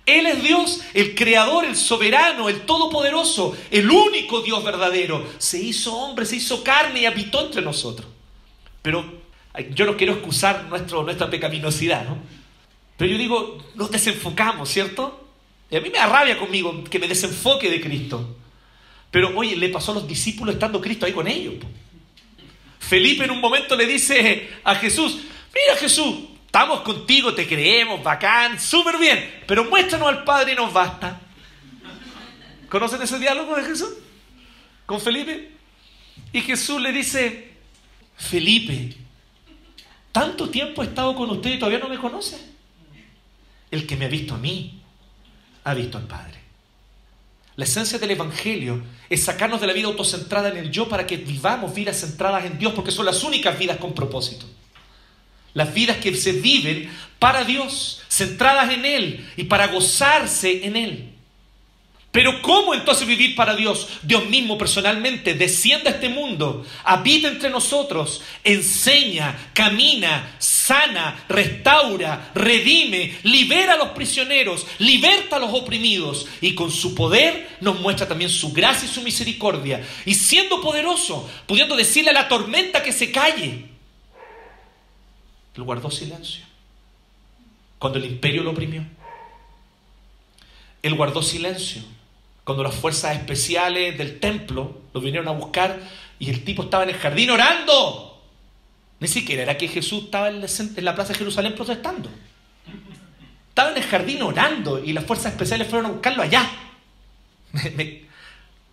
Speaker 1: Él es Dios, el creador, el soberano, el todopoderoso, el único Dios verdadero. Se hizo hombre, se hizo carne y habitó entre nosotros. Pero yo no quiero excusar nuestra pecaminosidad, ¿no? Pero yo digo, nos desenfocamos, ¿cierto? Y a mí me da rabia conmigo que me desenfoque de Cristo. Pero oye, le pasó a los discípulos estando Cristo ahí con ellos. Felipe en un momento le dice a Jesús, mira Jesús, estamos contigo, te creemos, bacán, súper bien, pero muéstranos al Padre y nos basta. ¿Conocen ese diálogo de Jesús? Con Felipe. Y Jesús le dice, Felipe, tanto tiempo he estado con usted y todavía no me conoce. El que me ha visto a mí, ha visto al Padre. La esencia del Evangelio es sacarnos de la vida autocentrada en el yo para que vivamos vidas centradas en Dios, porque son las únicas vidas con propósito. Las vidas que se viven para Dios, centradas en Él y para gozarse en Él. Pero ¿cómo entonces vivir para Dios? Dios mismo personalmente desciende a este mundo, habita entre nosotros, enseña, camina, sana, restaura, redime, libera a los prisioneros, liberta a los oprimidos y con su poder nos muestra también su gracia y su misericordia. Y siendo poderoso, pudiendo decirle a la tormenta que se calle, él guardó silencio cuando el imperio lo oprimió. Él guardó silencio cuando las fuerzas especiales del templo lo vinieron a buscar y el tipo estaba en el jardín orando. Ni siquiera era que Jesús estaba en la plaza de Jerusalén protestando. Estaba en el jardín orando y las fuerzas especiales fueron a buscarlo allá.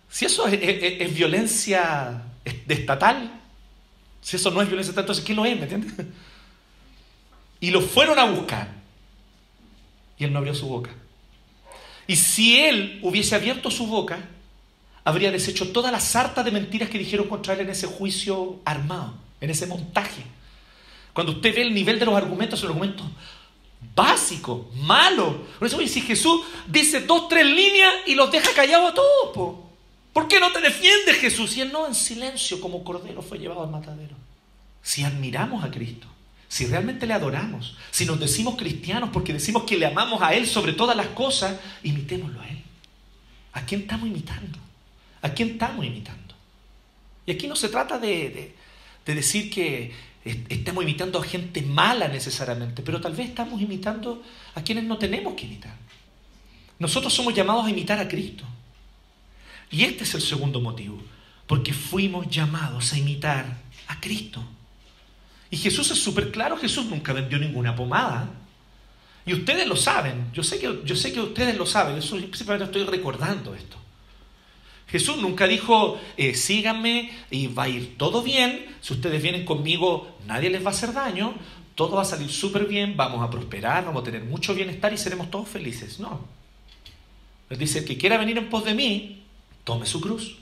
Speaker 1: si eso es, violencia estatal, si eso no es violencia estatal, entonces ¿qué lo es? ¿Me entiendes? Y lo fueron a buscar. Y él no abrió su boca. Y si él hubiese abierto su boca, habría deshecho toda la sarta de mentiras que dijeron contra él en ese juicio armado, en ese montaje. Cuando usted ve el nivel de los argumentos, son argumentos básicos, malos. Por eso, si Jesús dice dos, tres líneas y los deja callados a todos, ¿por qué no te defiendes, Jesús? Y él no, en silencio, como cordero, fue llevado al matadero. Si admiramos a Cristo, si realmente le adoramos, si nos decimos cristianos porque decimos que le amamos a Él sobre todas las cosas, imitémoslo a Él. ¿A quién estamos imitando? ¿A quién estamos imitando? Y aquí no se trata de, decir que estamos imitando a gente mala necesariamente, pero tal vez estamos imitando a quienes no tenemos que imitar. Nosotros somos llamados a imitar a Cristo. Y este es el segundo motivo, porque fuimos llamados a imitar a Cristo. Y Jesús es súper claro, Jesús nunca vendió ninguna pomada. Y ustedes lo saben, yo sé que, yo sé que ustedes lo saben, yo simplemente estoy recordando esto. Jesús nunca dijo, eh, síganme y va a ir todo bien, si ustedes vienen conmigo nadie les va a hacer daño, todo va a salir súper bien, vamos a prosperar, vamos a tener mucho bienestar y seremos todos felices. No. Él dice, el que quiera venir en pos de mí, tome su cruz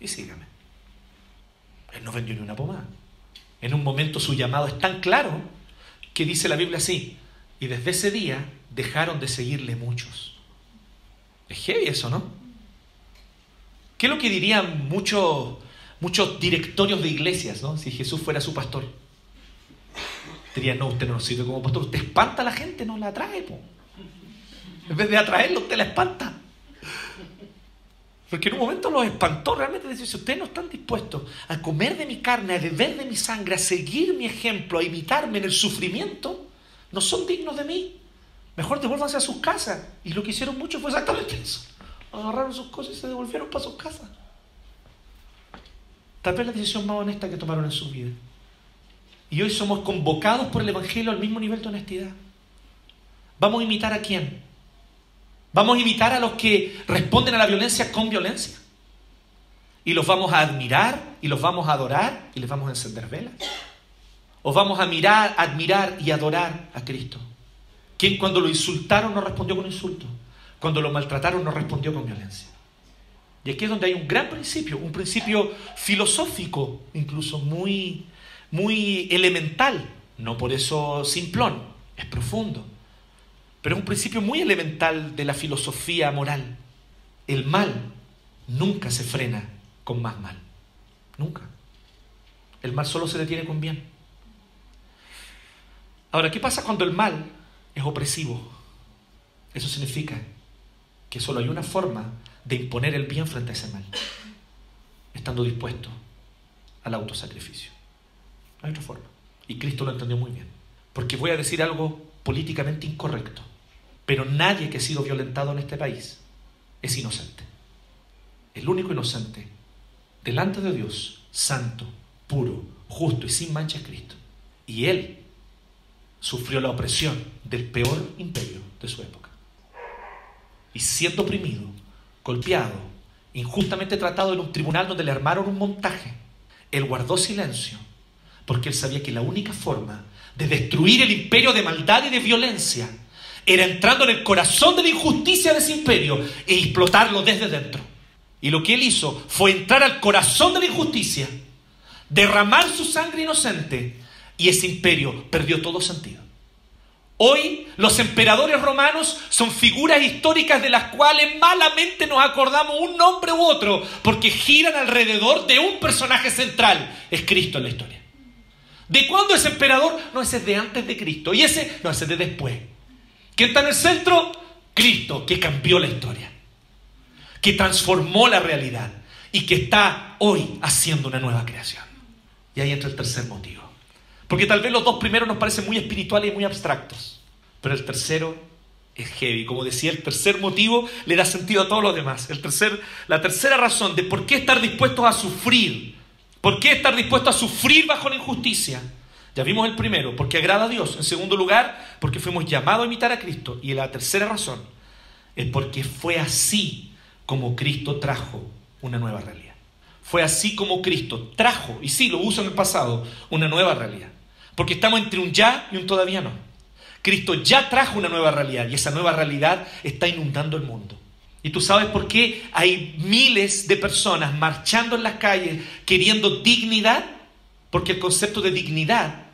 Speaker 1: y sígame. Él no vendió ni una pomada. En un momento su llamado es tan claro que dice la Biblia así, y desde ese día dejaron de seguirle muchos. Es heavy eso, ¿no? ¿Qué es lo que dirían muchos, muchos directorios de iglesias, ¿no? Si Jesús fuera su pastor. Dirían, no, usted no sirve como pastor, usted espanta a la gente, no la atrae. Po. En vez de atraerlo, usted la espanta. Porque en un momento los espantó realmente. Dice, si ustedes no están dispuestos a comer de mi carne, a beber de mi sangre, a seguir mi ejemplo, a imitarme en el sufrimiento, no son dignos de mí. Mejor devuélvanse a sus casas. Y lo que hicieron muchos fue exactamente eso. Agarraron sus cosas y se devolvieron para sus casas. Tal vez la decisión más honesta que tomaron en su vida. Y hoy somos convocados por el Evangelio al mismo nivel de honestidad. ¿Vamos a imitar a quién? ¿Vamos a imitar a los que responden a la violencia con violencia? ¿Y los vamos a admirar y los vamos a adorar y les vamos a encender velas? ¿O vamos a mirar, admirar y adorar a Cristo? Quien cuando lo insultaron no respondió con insulto, cuando lo maltrataron no respondió con violencia. Y aquí es donde hay un gran principio, un principio filosófico, incluso muy, muy elemental, no por eso simplón, es profundo, pero es un principio muy elemental de la filosofía moral. El mal nunca se frena con más mal, nunca. El mal solo se detiene con bien. Ahora, ¿qué pasa cuando el mal es opresivo? Eso significa que solo hay una forma de imponer el bien frente a ese mal, estando dispuesto al autosacrificio. hay otra forma. Y Cristo lo entendió muy bien. Porque voy a decir algo políticamente incorrecto, pero nadie que ha sido violentado en este país es inocente. El único inocente delante de Dios, santo, puro, justo y sin mancha es Cristo. Y Él sufrió la opresión del peor imperio de su época. Y siendo oprimido, golpeado, injustamente tratado en un tribunal donde le armaron un montaje, él guardó silencio porque él sabía que la única forma de destruir el imperio de maldad y de violencia era entrando en el corazón de la injusticia de ese imperio e explotarlo desde dentro. Y lo que él hizo fue entrar al corazón de la injusticia, derramar su sangre inocente y ese imperio perdió todo sentido. Hoy los emperadores romanos son figuras históricas de las cuales malamente nos acordamos un nombre u otro porque giran alrededor de un personaje central, es Cristo en la historia. ¿De cuándo es emperador? No, es de antes de Cristo. Y ese, no, es de después. ¿Quién está en el centro? Cristo, que cambió la historia, que transformó la realidad y que está hoy haciendo una nueva creación. Y ahí entra el tercer motivo. Porque tal vez los dos primeros nos parecen muy espirituales y muy abstractos, pero el tercero es heavy. Como decía, el tercer motivo le da sentido a todos los demás. El tercer, la tercera razón de por qué estar dispuestos a sufrir, por qué estar dispuestos a sufrir bajo la injusticia. Ya vimos el primero, porque agrada a Dios. En segundo lugar, porque fuimos llamados a imitar a Cristo. Y la tercera razón es porque fue así como Cristo trajo una nueva realidad. Fue así como Cristo trajo, y sí lo uso en el pasado, una nueva realidad. Porque estamos entre un ya y un todavía no. Cristo ya trajo una nueva realidad y esa nueva realidad está inundando el mundo. ¿Y tú sabes por qué hay miles de personas marchando en las calles queriendo dignidad? Porque el concepto de dignidad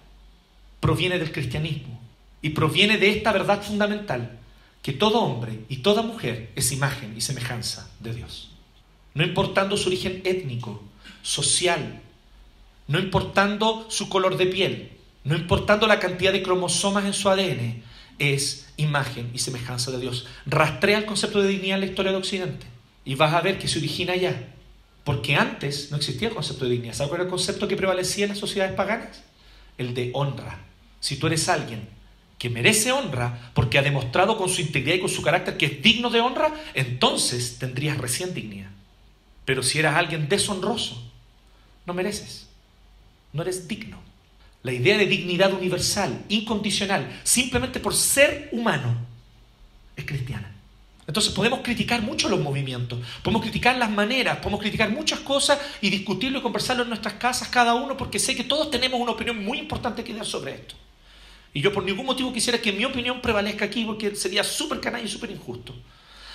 Speaker 1: proviene del cristianismo y proviene de esta verdad fundamental, que todo hombre y toda mujer es imagen y semejanza de Dios. No importando su origen étnico, social, no importando su color de piel, no importando la cantidad de cromosomas en su ADN, es imagen y semejanza de Dios. Rastrea el concepto de dignidad en la historia de Occidente y vas a ver que se origina allá. Porque antes no existía el concepto de dignidad. ¿Sabes cuál era el concepto que prevalecía en las sociedades paganas? El de honra. Si tú eres alguien que merece honra porque ha demostrado con su integridad y con su carácter que es digno de honra, entonces tendrías recién dignidad. Pero si eras alguien deshonroso, no mereces. No eres digno. la idea de dignidad universal, incondicional, simplemente por ser humano, es cristiana. Entonces podemos criticar mucho los movimientos, podemos criticar las maneras, podemos criticar muchas cosas y discutirlo y conversarlo en nuestras casas cada uno porque sé que todos tenemos una opinión muy importante que dar sobre esto. Y yo por ningún motivo quisiera que mi opinión prevalezca aquí porque sería súper canalla y súper injusto.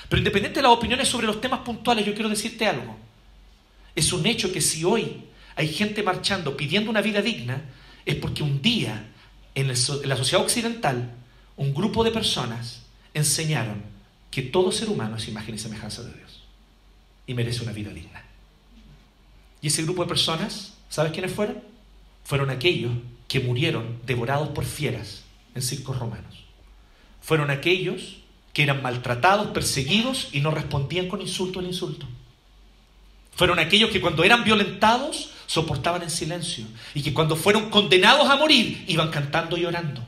Speaker 1: Pero independiente de las opiniones sobre los temas puntuales, yo quiero decirte algo. Es un hecho que si hoy hay gente marchando pidiendo una vida digna, es porque un día en, la sociedad occidental un grupo de personas enseñaron que todo ser humano es imagen y semejanza de Dios y merece una vida digna. Y ese grupo de personas, ¿sabes quiénes fueron? Fueron aquellos que murieron devorados por fieras en circos romanos. Fueron aquellos que eran maltratados, perseguidos y no respondían con insulto al insulto. Fueron aquellos que cuando eran violentados soportaban en silencio y que cuando fueron condenados a morir iban cantando y orando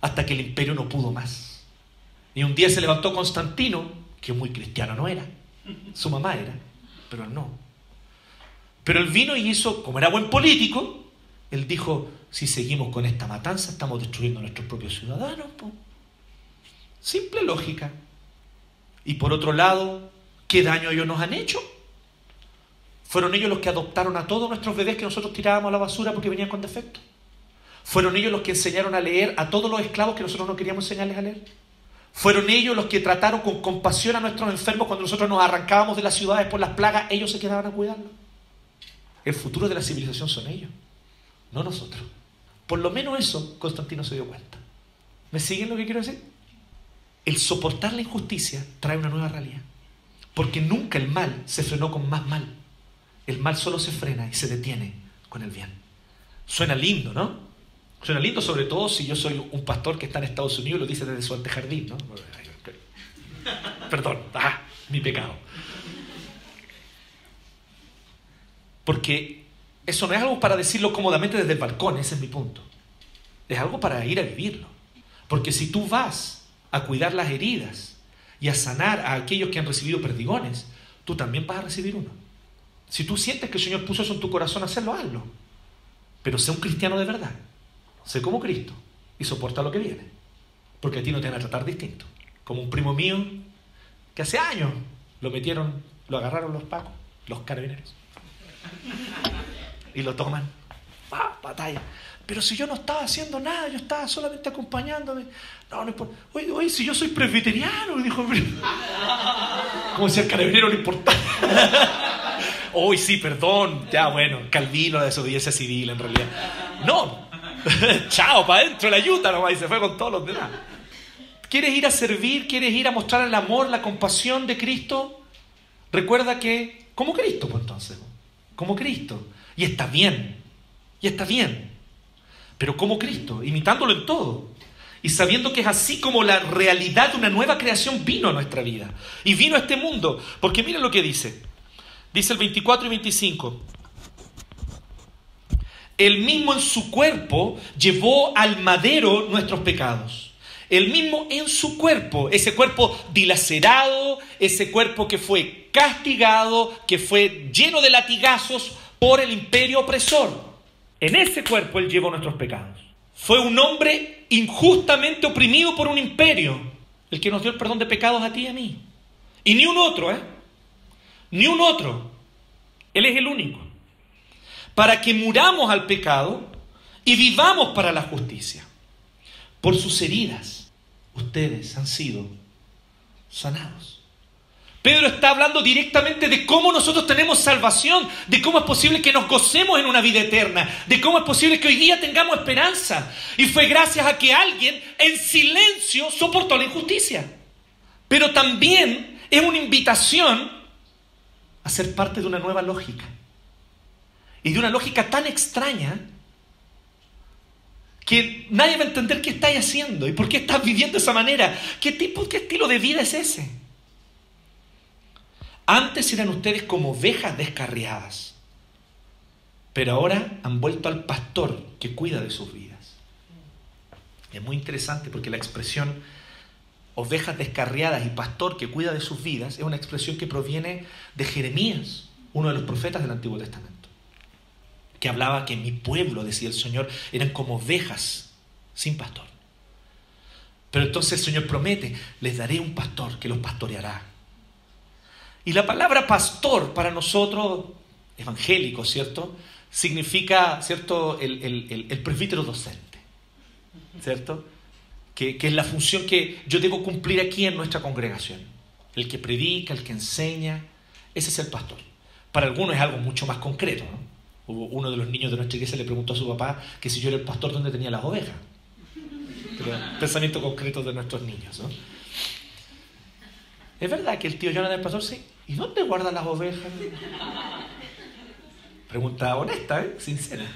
Speaker 1: hasta que el imperio no pudo más. Y un día se levantó Constantino, que muy cristiano no era, su mamá era, pero él no. Pero él vino y hizo, como era buen político, él dijo, si seguimos con esta matanza estamos destruyendo a nuestros propios ciudadanos. Simple lógica. Y por otro lado, ¿qué daño ellos nos han hecho? Fueron ellos los que adoptaron a todos nuestros bebés que nosotros tirábamos a la basura porque venían con defectos. Fueron ellos los que enseñaron a leer a todos los esclavos que nosotros no queríamos enseñarles a leer. Fueron ellos los que trataron con compasión a nuestros enfermos cuando nosotros nos arrancábamos de las ciudades por las plagas, ellos se quedaban a cuidarlos. El futuro de la civilización son ellos, no nosotros. Por lo menos eso Constantino se dio cuenta. ¿Me siguen lo que quiero decir? El soportar la injusticia trae una nueva realidad. Porque nunca el mal se frenó con más mal. El mal solo se frena y se detiene con el bien. Suena lindo, ¿no? Suena lindo sobre todo si yo soy un pastor que está en Estados Unidos y lo dice desde su antejardín, ¿no? Perdón, ah, mi pecado. Porque eso no es algo para decirlo cómodamente desde el balcón, ese es mi punto. Es algo para ir a vivirlo. Porque si tú vas a cuidar las heridas y a sanar a aquellos que han recibido perdigones, tú también vas a recibir uno. Si tú sientes que el Señor puso eso en tu corazón, hacerlo, hazlo. Pero sé un cristiano de verdad. Sé como Cristo y soporta lo que viene. Porque a ti no te van a tratar distinto. Como un primo mío que hace años lo metieron, lo agarraron los pacos, los carabineros. Y lo toman. ¡Ah, batalla! Pero si yo no estaba haciendo nada, yo estaba solamente acompañándome. No, no importa. Oye, oye, si yo soy presbiteriano, dijo. Como si el carabinero no importaba. Hoy sí, perdón. Ya, bueno, Calvino, la desobediencia civil, en realidad. No. Chao, para adentro la ayuda nomás y se fue con todos los demás. ¿Quieres ir a servir? ¿Quieres ir a mostrar el amor, la compasión de Cristo? Recuerda que, como Cristo, pues entonces. Como Cristo. Y está bien. Y está bien. Pero como Cristo, imitándolo en todo. Y sabiendo que es así como la realidad de una nueva creación vino a nuestra vida. Y vino a este mundo. Porque miren lo que dice. Dice el 24 y 25. El mismo en su cuerpo llevó al madero nuestros pecados. El mismo en su cuerpo, ese cuerpo dilacerado, ese cuerpo que fue castigado, que fue lleno de latigazos por el imperio opresor. En ese cuerpo Él llevó nuestros pecados. Fue un hombre injustamente oprimido por un imperio, el que nos dio el perdón de pecados a ti y a mí. Y ni un otro, ¿eh? Ni un otro. Él es el único. Para que muramos al pecado y vivamos para la justicia. Por sus heridas, ustedes han sido sanados. Pedro está hablando directamente de cómo nosotros tenemos salvación, de cómo es posible que nos gocemos en una vida eterna, de cómo es posible que hoy día tengamos esperanza. Y fue gracias a que alguien en silencio soportó la injusticia. Pero también es una invitación a ser parte de una nueva lógica. Y de una lógica tan extraña que nadie va a entender qué estáis haciendo y por qué estás viviendo de esa manera. ¿Qué tipo, qué estilo de vida es ese? Antes eran ustedes como ovejas descarriadas, pero ahora han vuelto al pastor que cuida de sus vidas. Es muy interesante porque la expresión ovejas descarriadas y pastor que cuida de sus vidas es una expresión que proviene de Jeremías, uno de los profetas del Antiguo Testamento, que hablaba que mi pueblo, decía el Señor, eran como ovejas sin pastor. Pero entonces el Señor promete, les daré un pastor que los pastoreará. Y la palabra pastor para nosotros, evangélicos, ¿cierto? Significa, ¿cierto?, el, el, el, presbítero docente, ¿cierto? Que, que es la función que yo debo cumplir aquí en nuestra congregación. El que predica, el que enseña, ese es el pastor. Para algunos es algo mucho más concreto, ¿no? Uno de los niños de nuestra iglesia le preguntó a su papá que si yo era el pastor, ¿dónde tenía las ovejas? pensamiento concreto de nuestros niños. ¿no? Es verdad que el tío Jonathan el pastor, sí. ¿Y dónde guardan las ovejas? Pregunta honesta, ¿eh? sincera.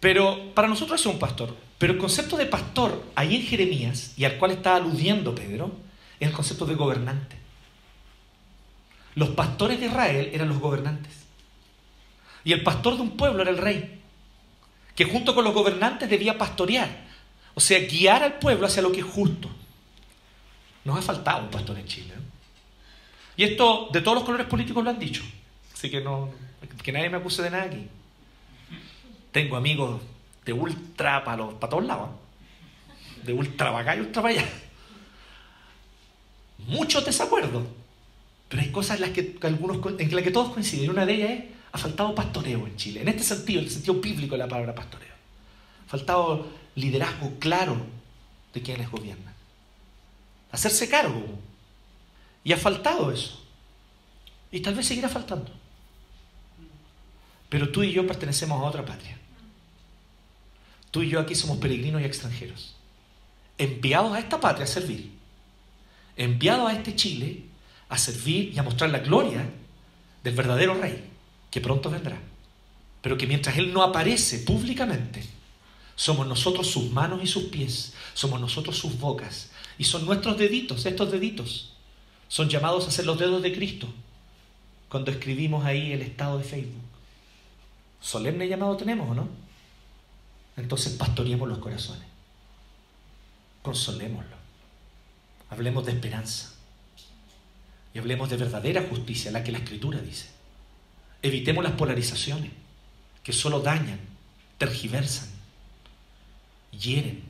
Speaker 1: Pero para nosotros es un pastor. Pero el concepto de pastor ahí en Jeremías, y al cual está aludiendo Pedro, es el concepto de gobernante. Los pastores de Israel eran los gobernantes. Y el pastor de un pueblo era el rey, que junto con los gobernantes debía pastorear, o sea, guiar al pueblo hacia lo que es justo. Nos ha faltado un pastor en Chile. ¿eh? Y esto de todos los colores políticos lo han dicho. Así que no, que nadie me acuse de nada aquí. Tengo amigos de ultra para, los, todos lados. ¿eh? De ultra para acá y ultra para allá. Muchos desacuerdos. Pero hay cosas en las que, algunos, en las que todos coinciden. Una de ellas es ha faltado pastoreo en Chile, en este sentido, en el sentido bíblico de la palabra pastoreo. Ha faltado liderazgo claro de quienes gobiernan. Hacerse cargo. Y ha faltado eso. Y tal vez seguirá faltando. Pero tú y yo pertenecemos a otra patria. Tú y yo aquí somos peregrinos y extranjeros. Enviados a esta patria a servir. Enviados a este Chile a servir y a mostrar la gloria del verdadero rey que pronto vendrá, pero que mientras Él no aparece públicamente, somos nosotros sus manos y sus pies, somos nosotros sus bocas, y son nuestros deditos, estos deditos, son llamados a ser los dedos de Cristo, cuando escribimos ahí el estado de Facebook. Solemne llamado tenemos, ¿o no? Entonces pastoreemos los corazones, consolémoslo, hablemos de esperanza y hablemos de verdadera justicia, la que la Escritura dice. Evitemos las polarizaciones que solo dañan, tergiversan, hieren,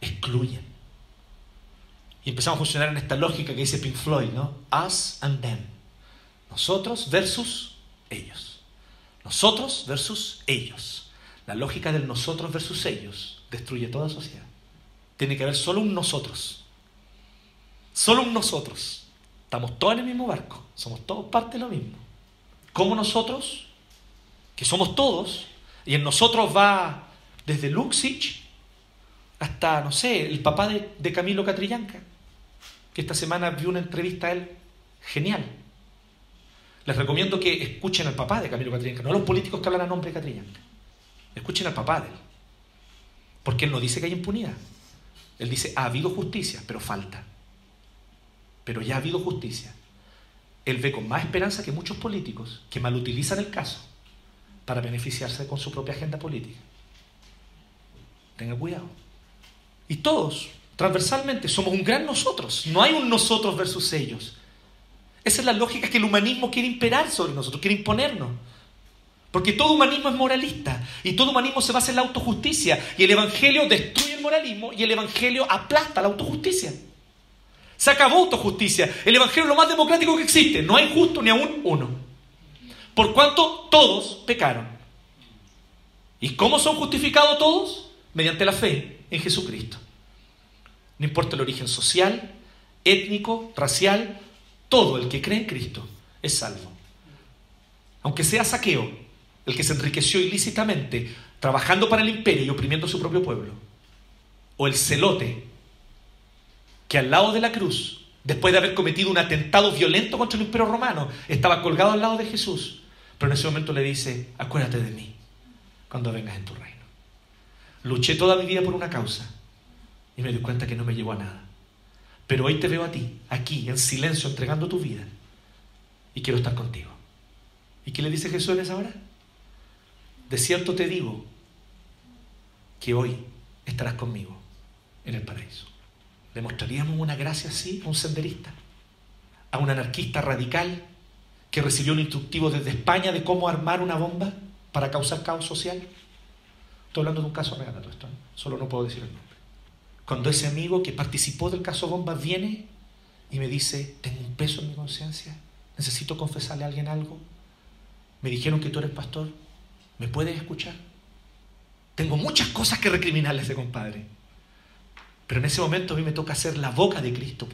Speaker 1: excluyen. Y empezamos a funcionar en esta lógica que dice Pink Floyd, ¿no? Us and them. Nosotros versus ellos. Nosotros versus ellos. La lógica del nosotros versus ellos destruye toda sociedad. Tiene que haber solo un nosotros. Solo un nosotros. Estamos todos en el mismo barco. Somos todos parte de lo mismo como nosotros, que somos todos, y en nosotros va desde Luxich hasta, no sé, el papá de, Camilo Catrillanca, que esta semana vi una entrevista a él genial. Les recomiendo que escuchen al papá de Camilo Catrillanca, no a los políticos que hablan a nombre de Catrillanca. Escuchen al papá de él. Porque él no dice que hay impunidad. Él dice, ha habido justicia, pero falta. Pero ya ha habido justicia él ve con más esperanza que muchos políticos que malutilizan el caso para beneficiarse con su propia agenda política. Tenga cuidado. Y todos, transversalmente, somos un gran nosotros. No hay un nosotros versus ellos. Esa es la lógica que el humanismo quiere imperar sobre nosotros, quiere imponernos. Porque todo humanismo es moralista y todo humanismo se basa en la autojusticia y el Evangelio destruye el moralismo y el Evangelio aplasta la autojusticia. Se acabó autojusticia. El Evangelio es lo más democrático que existe. No hay justo ni aún uno. Por cuanto todos pecaron. ¿Y cómo son justificados todos? Mediante la fe en Jesucristo. No importa el origen social, étnico, racial, todo el que cree en Cristo es salvo. Aunque sea saqueo, el que se enriqueció ilícitamente trabajando para el imperio y oprimiendo a su propio pueblo. O el celote que al lado de la cruz, después de haber cometido un atentado violento contra el imperio romano, estaba colgado al lado de Jesús. Pero en ese momento le dice, acuérdate de mí cuando vengas en tu reino. Luché toda mi vida por una causa y me di cuenta que no me llevó a nada. Pero hoy te veo a ti, aquí, en silencio, entregando tu vida. Y quiero estar contigo. ¿Y qué le dice Jesús en esa hora? De cierto te digo que hoy estarás conmigo en el paraíso. ¿Le mostraríamos una gracia así a un senderista? ¿A un anarquista radical que recibió un instructivo desde España de cómo armar una bomba para causar caos social. Estoy hablando de un caso real, esto, ¿eh? solo no puedo decir el nombre. Cuando ese amigo que participó del caso bomba viene y me dice, tengo un peso en mi conciencia, necesito confesarle a alguien algo, me dijeron que tú eres pastor, ¿me puedes escuchar? Tengo muchas cosas que recriminarle a ese compadre. Pero en ese momento a mí me toca hacer la boca de Cristo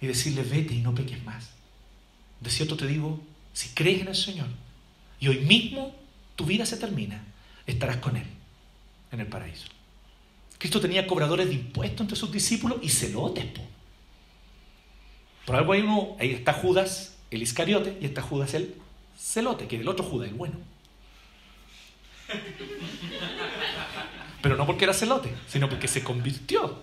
Speaker 1: y decirle, vete y no peques más. De cierto te digo, si crees en el Señor y hoy mismo tu vida se termina, estarás con Él en el paraíso. Cristo tenía cobradores de impuestos entre sus discípulos y celotes. Po. Por algo hay uno, ahí está Judas, el Iscariote, y está Judas el celote, que el otro Judas, el bueno. Pero no porque era celote, sino porque se convirtió.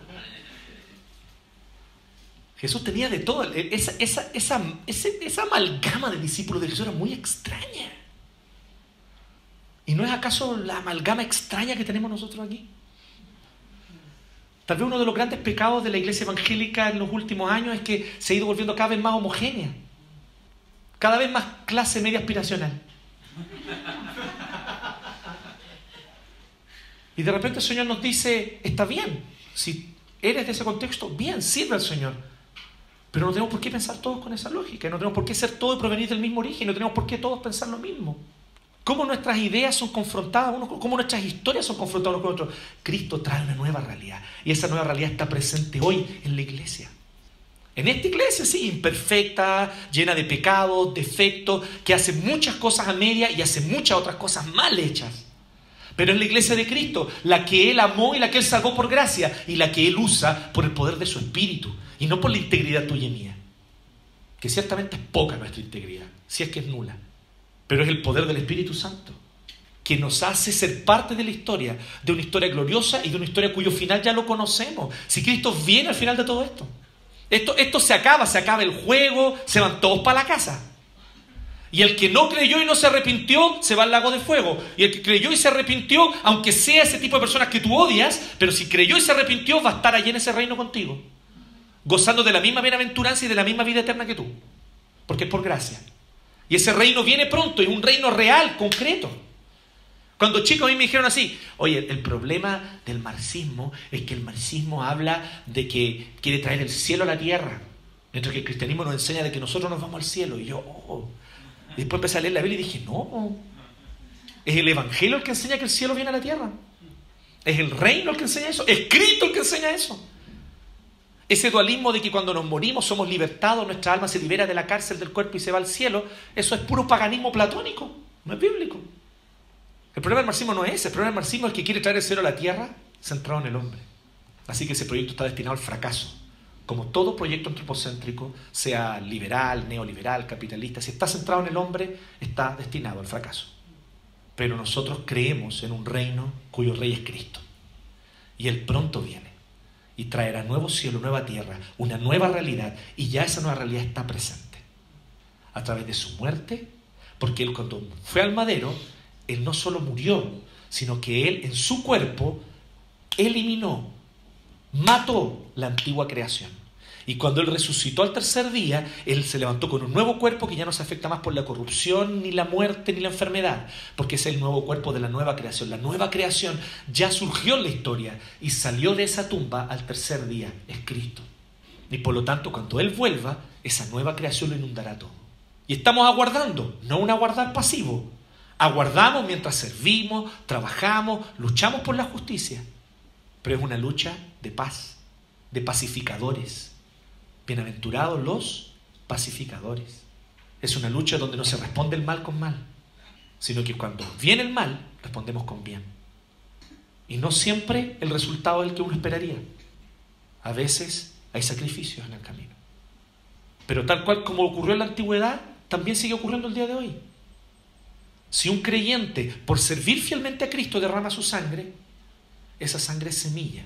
Speaker 1: Jesús tenía de todo. Esa, esa, esa, amalgama de discípulos de Jesús era muy extraña. ¿Y no es acaso la amalgama extraña que tenemos nosotros aquí? Tal vez uno de los grandes pecados de la iglesia evangélica en los últimos años es que se ha ido volviendo cada vez más homogénea, cada vez más clase media aspiracional. Y de repente el Señor nos dice, está bien, si eres de ese contexto, bien, sirve al Señor. Pero no tenemos por qué pensar todos con esa lógica, no tenemos por qué ser todos y provenir del mismo origen, no tenemos por qué todos pensar lo mismo. Cómo nuestras ideas son confrontadas, cómo nuestras historias son confrontadas con otros. Cristo trae una nueva realidad y esa nueva realidad está presente hoy en la iglesia. En esta iglesia, sí, imperfecta, llena de pecados, defectos, que hace muchas cosas a media y hace muchas otras cosas mal hechas. Pero es la iglesia de Cristo, la que Él amó y la que Él salvó por gracia y la que Él usa por el poder de su espíritu y no por la integridad tuya y mía. Que ciertamente es poca nuestra integridad, si es que es nula. Pero es el poder del Espíritu Santo que nos hace ser parte de la historia, de una historia gloriosa y de una historia cuyo final ya lo conocemos. Si Cristo viene al final de todo esto. Esto, esto se acaba, se acaba el juego, se van todos para la casa. Y el que no creyó y no se arrepintió, se va al lago de fuego. Y el que creyó y se arrepintió, aunque sea ese tipo de personas que tú odias, pero si creyó y se arrepintió, va a estar allí en ese reino contigo. Gozando de la misma bienaventuranza y de la misma vida eterna que tú. Porque es por gracia. Y ese reino viene pronto, es un reino real, concreto. Cuando chicos a mí me dijeron así, oye, el problema del marxismo es que el marxismo habla de que quiere traer el cielo a la tierra, mientras que el cristianismo nos enseña de que nosotros nos vamos al cielo. Y yo, oh, después empecé a leer la Biblia y dije, no, es el Evangelio el que enseña que el cielo viene a la tierra. Es el reino el que enseña eso. Es Cristo el que enseña eso. Ese dualismo de que cuando nos morimos somos libertados, nuestra alma se libera de la cárcel del cuerpo y se va al cielo, eso es puro paganismo platónico, no es bíblico. El problema del marxismo no es ese, el problema del marxismo es que quiere traer el cielo a la tierra centrado en el hombre. Así que ese proyecto está destinado al fracaso como todo proyecto antropocéntrico, sea liberal, neoliberal, capitalista, si está centrado en el hombre, está destinado al fracaso. Pero nosotros creemos en un reino cuyo rey es Cristo. Y Él pronto viene y traerá nuevo cielo, nueva tierra, una nueva realidad. Y ya esa nueva realidad está presente. A través de su muerte, porque Él cuando fue al madero, Él no solo murió, sino que Él en su cuerpo eliminó mató la antigua creación. Y cuando Él resucitó al tercer día, Él se levantó con un nuevo cuerpo que ya no se afecta más por la corrupción, ni la muerte, ni la enfermedad, porque es el nuevo cuerpo de la nueva creación. La nueva creación ya surgió en la historia y salió de esa tumba al tercer día, es Cristo. Y por lo tanto, cuando Él vuelva, esa nueva creación lo inundará todo. Y estamos aguardando, no un aguardar pasivo. Aguardamos mientras servimos, trabajamos, luchamos por la justicia pero es una lucha de paz, de pacificadores. Bienaventurados los pacificadores. Es una lucha donde no se responde el mal con mal, sino que cuando viene el mal, respondemos con bien. Y no siempre el resultado es el que uno esperaría. A veces hay sacrificios en el camino. Pero tal cual como ocurrió en la antigüedad, también sigue ocurriendo el día de hoy. Si un creyente, por servir fielmente a Cristo, derrama su sangre, esa sangre es semilla,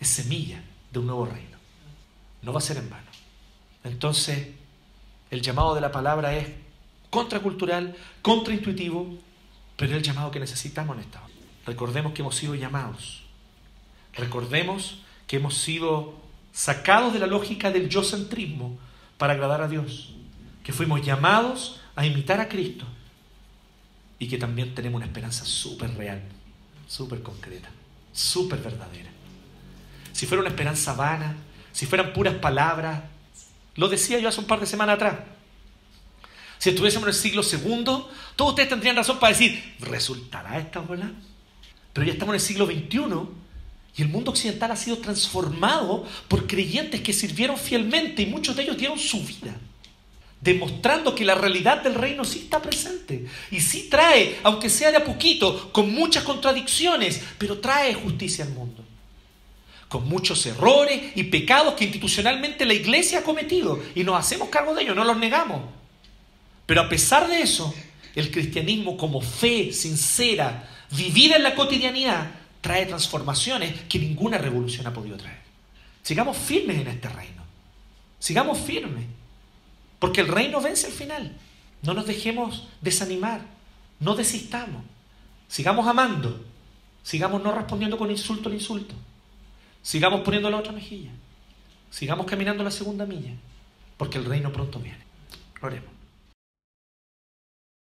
Speaker 1: es semilla de un nuevo reino. No va a ser en vano. Entonces, el llamado de la palabra es contracultural, contraintuitivo, pero es el llamado que necesitamos en esta hora. Recordemos que hemos sido llamados. Recordemos que hemos sido sacados de la lógica del yo centrismo para agradar a Dios. que fuimos llamados a imitar a Cristo y que también tenemos una esperanza súper real, súper concreta, súper verdadera. Si fuera una esperanza vana, si fueran puras palabras, lo decía yo hace un par de semanas atrás. Si estuviésemos en el siglo segundo, todos ustedes tendrían razón para decir, ¿resultará esta bola? Pero ya estamos en el siglo XXI y el mundo occidental ha sido transformado por creyentes que sirvieron fielmente y muchos de ellos dieron su vida demostrando que la realidad del reino sí está presente y sí trae, aunque sea de a poquito, con muchas contradicciones, pero trae justicia al mundo. Con muchos errores y pecados que institucionalmente la iglesia ha cometido y nos hacemos cargo de ellos, no los negamos. Pero a pesar de eso, el cristianismo como fe sincera, vivida en la cotidianidad, trae transformaciones que ninguna revolución ha podido traer. Sigamos firmes en este reino. Sigamos firmes. Porque el reino vence al final. No nos dejemos desanimar. No desistamos. Sigamos amando. Sigamos no respondiendo con insulto al insulto. Sigamos poniendo la otra mejilla. Sigamos caminando la segunda milla. Porque el reino pronto viene. Oremos.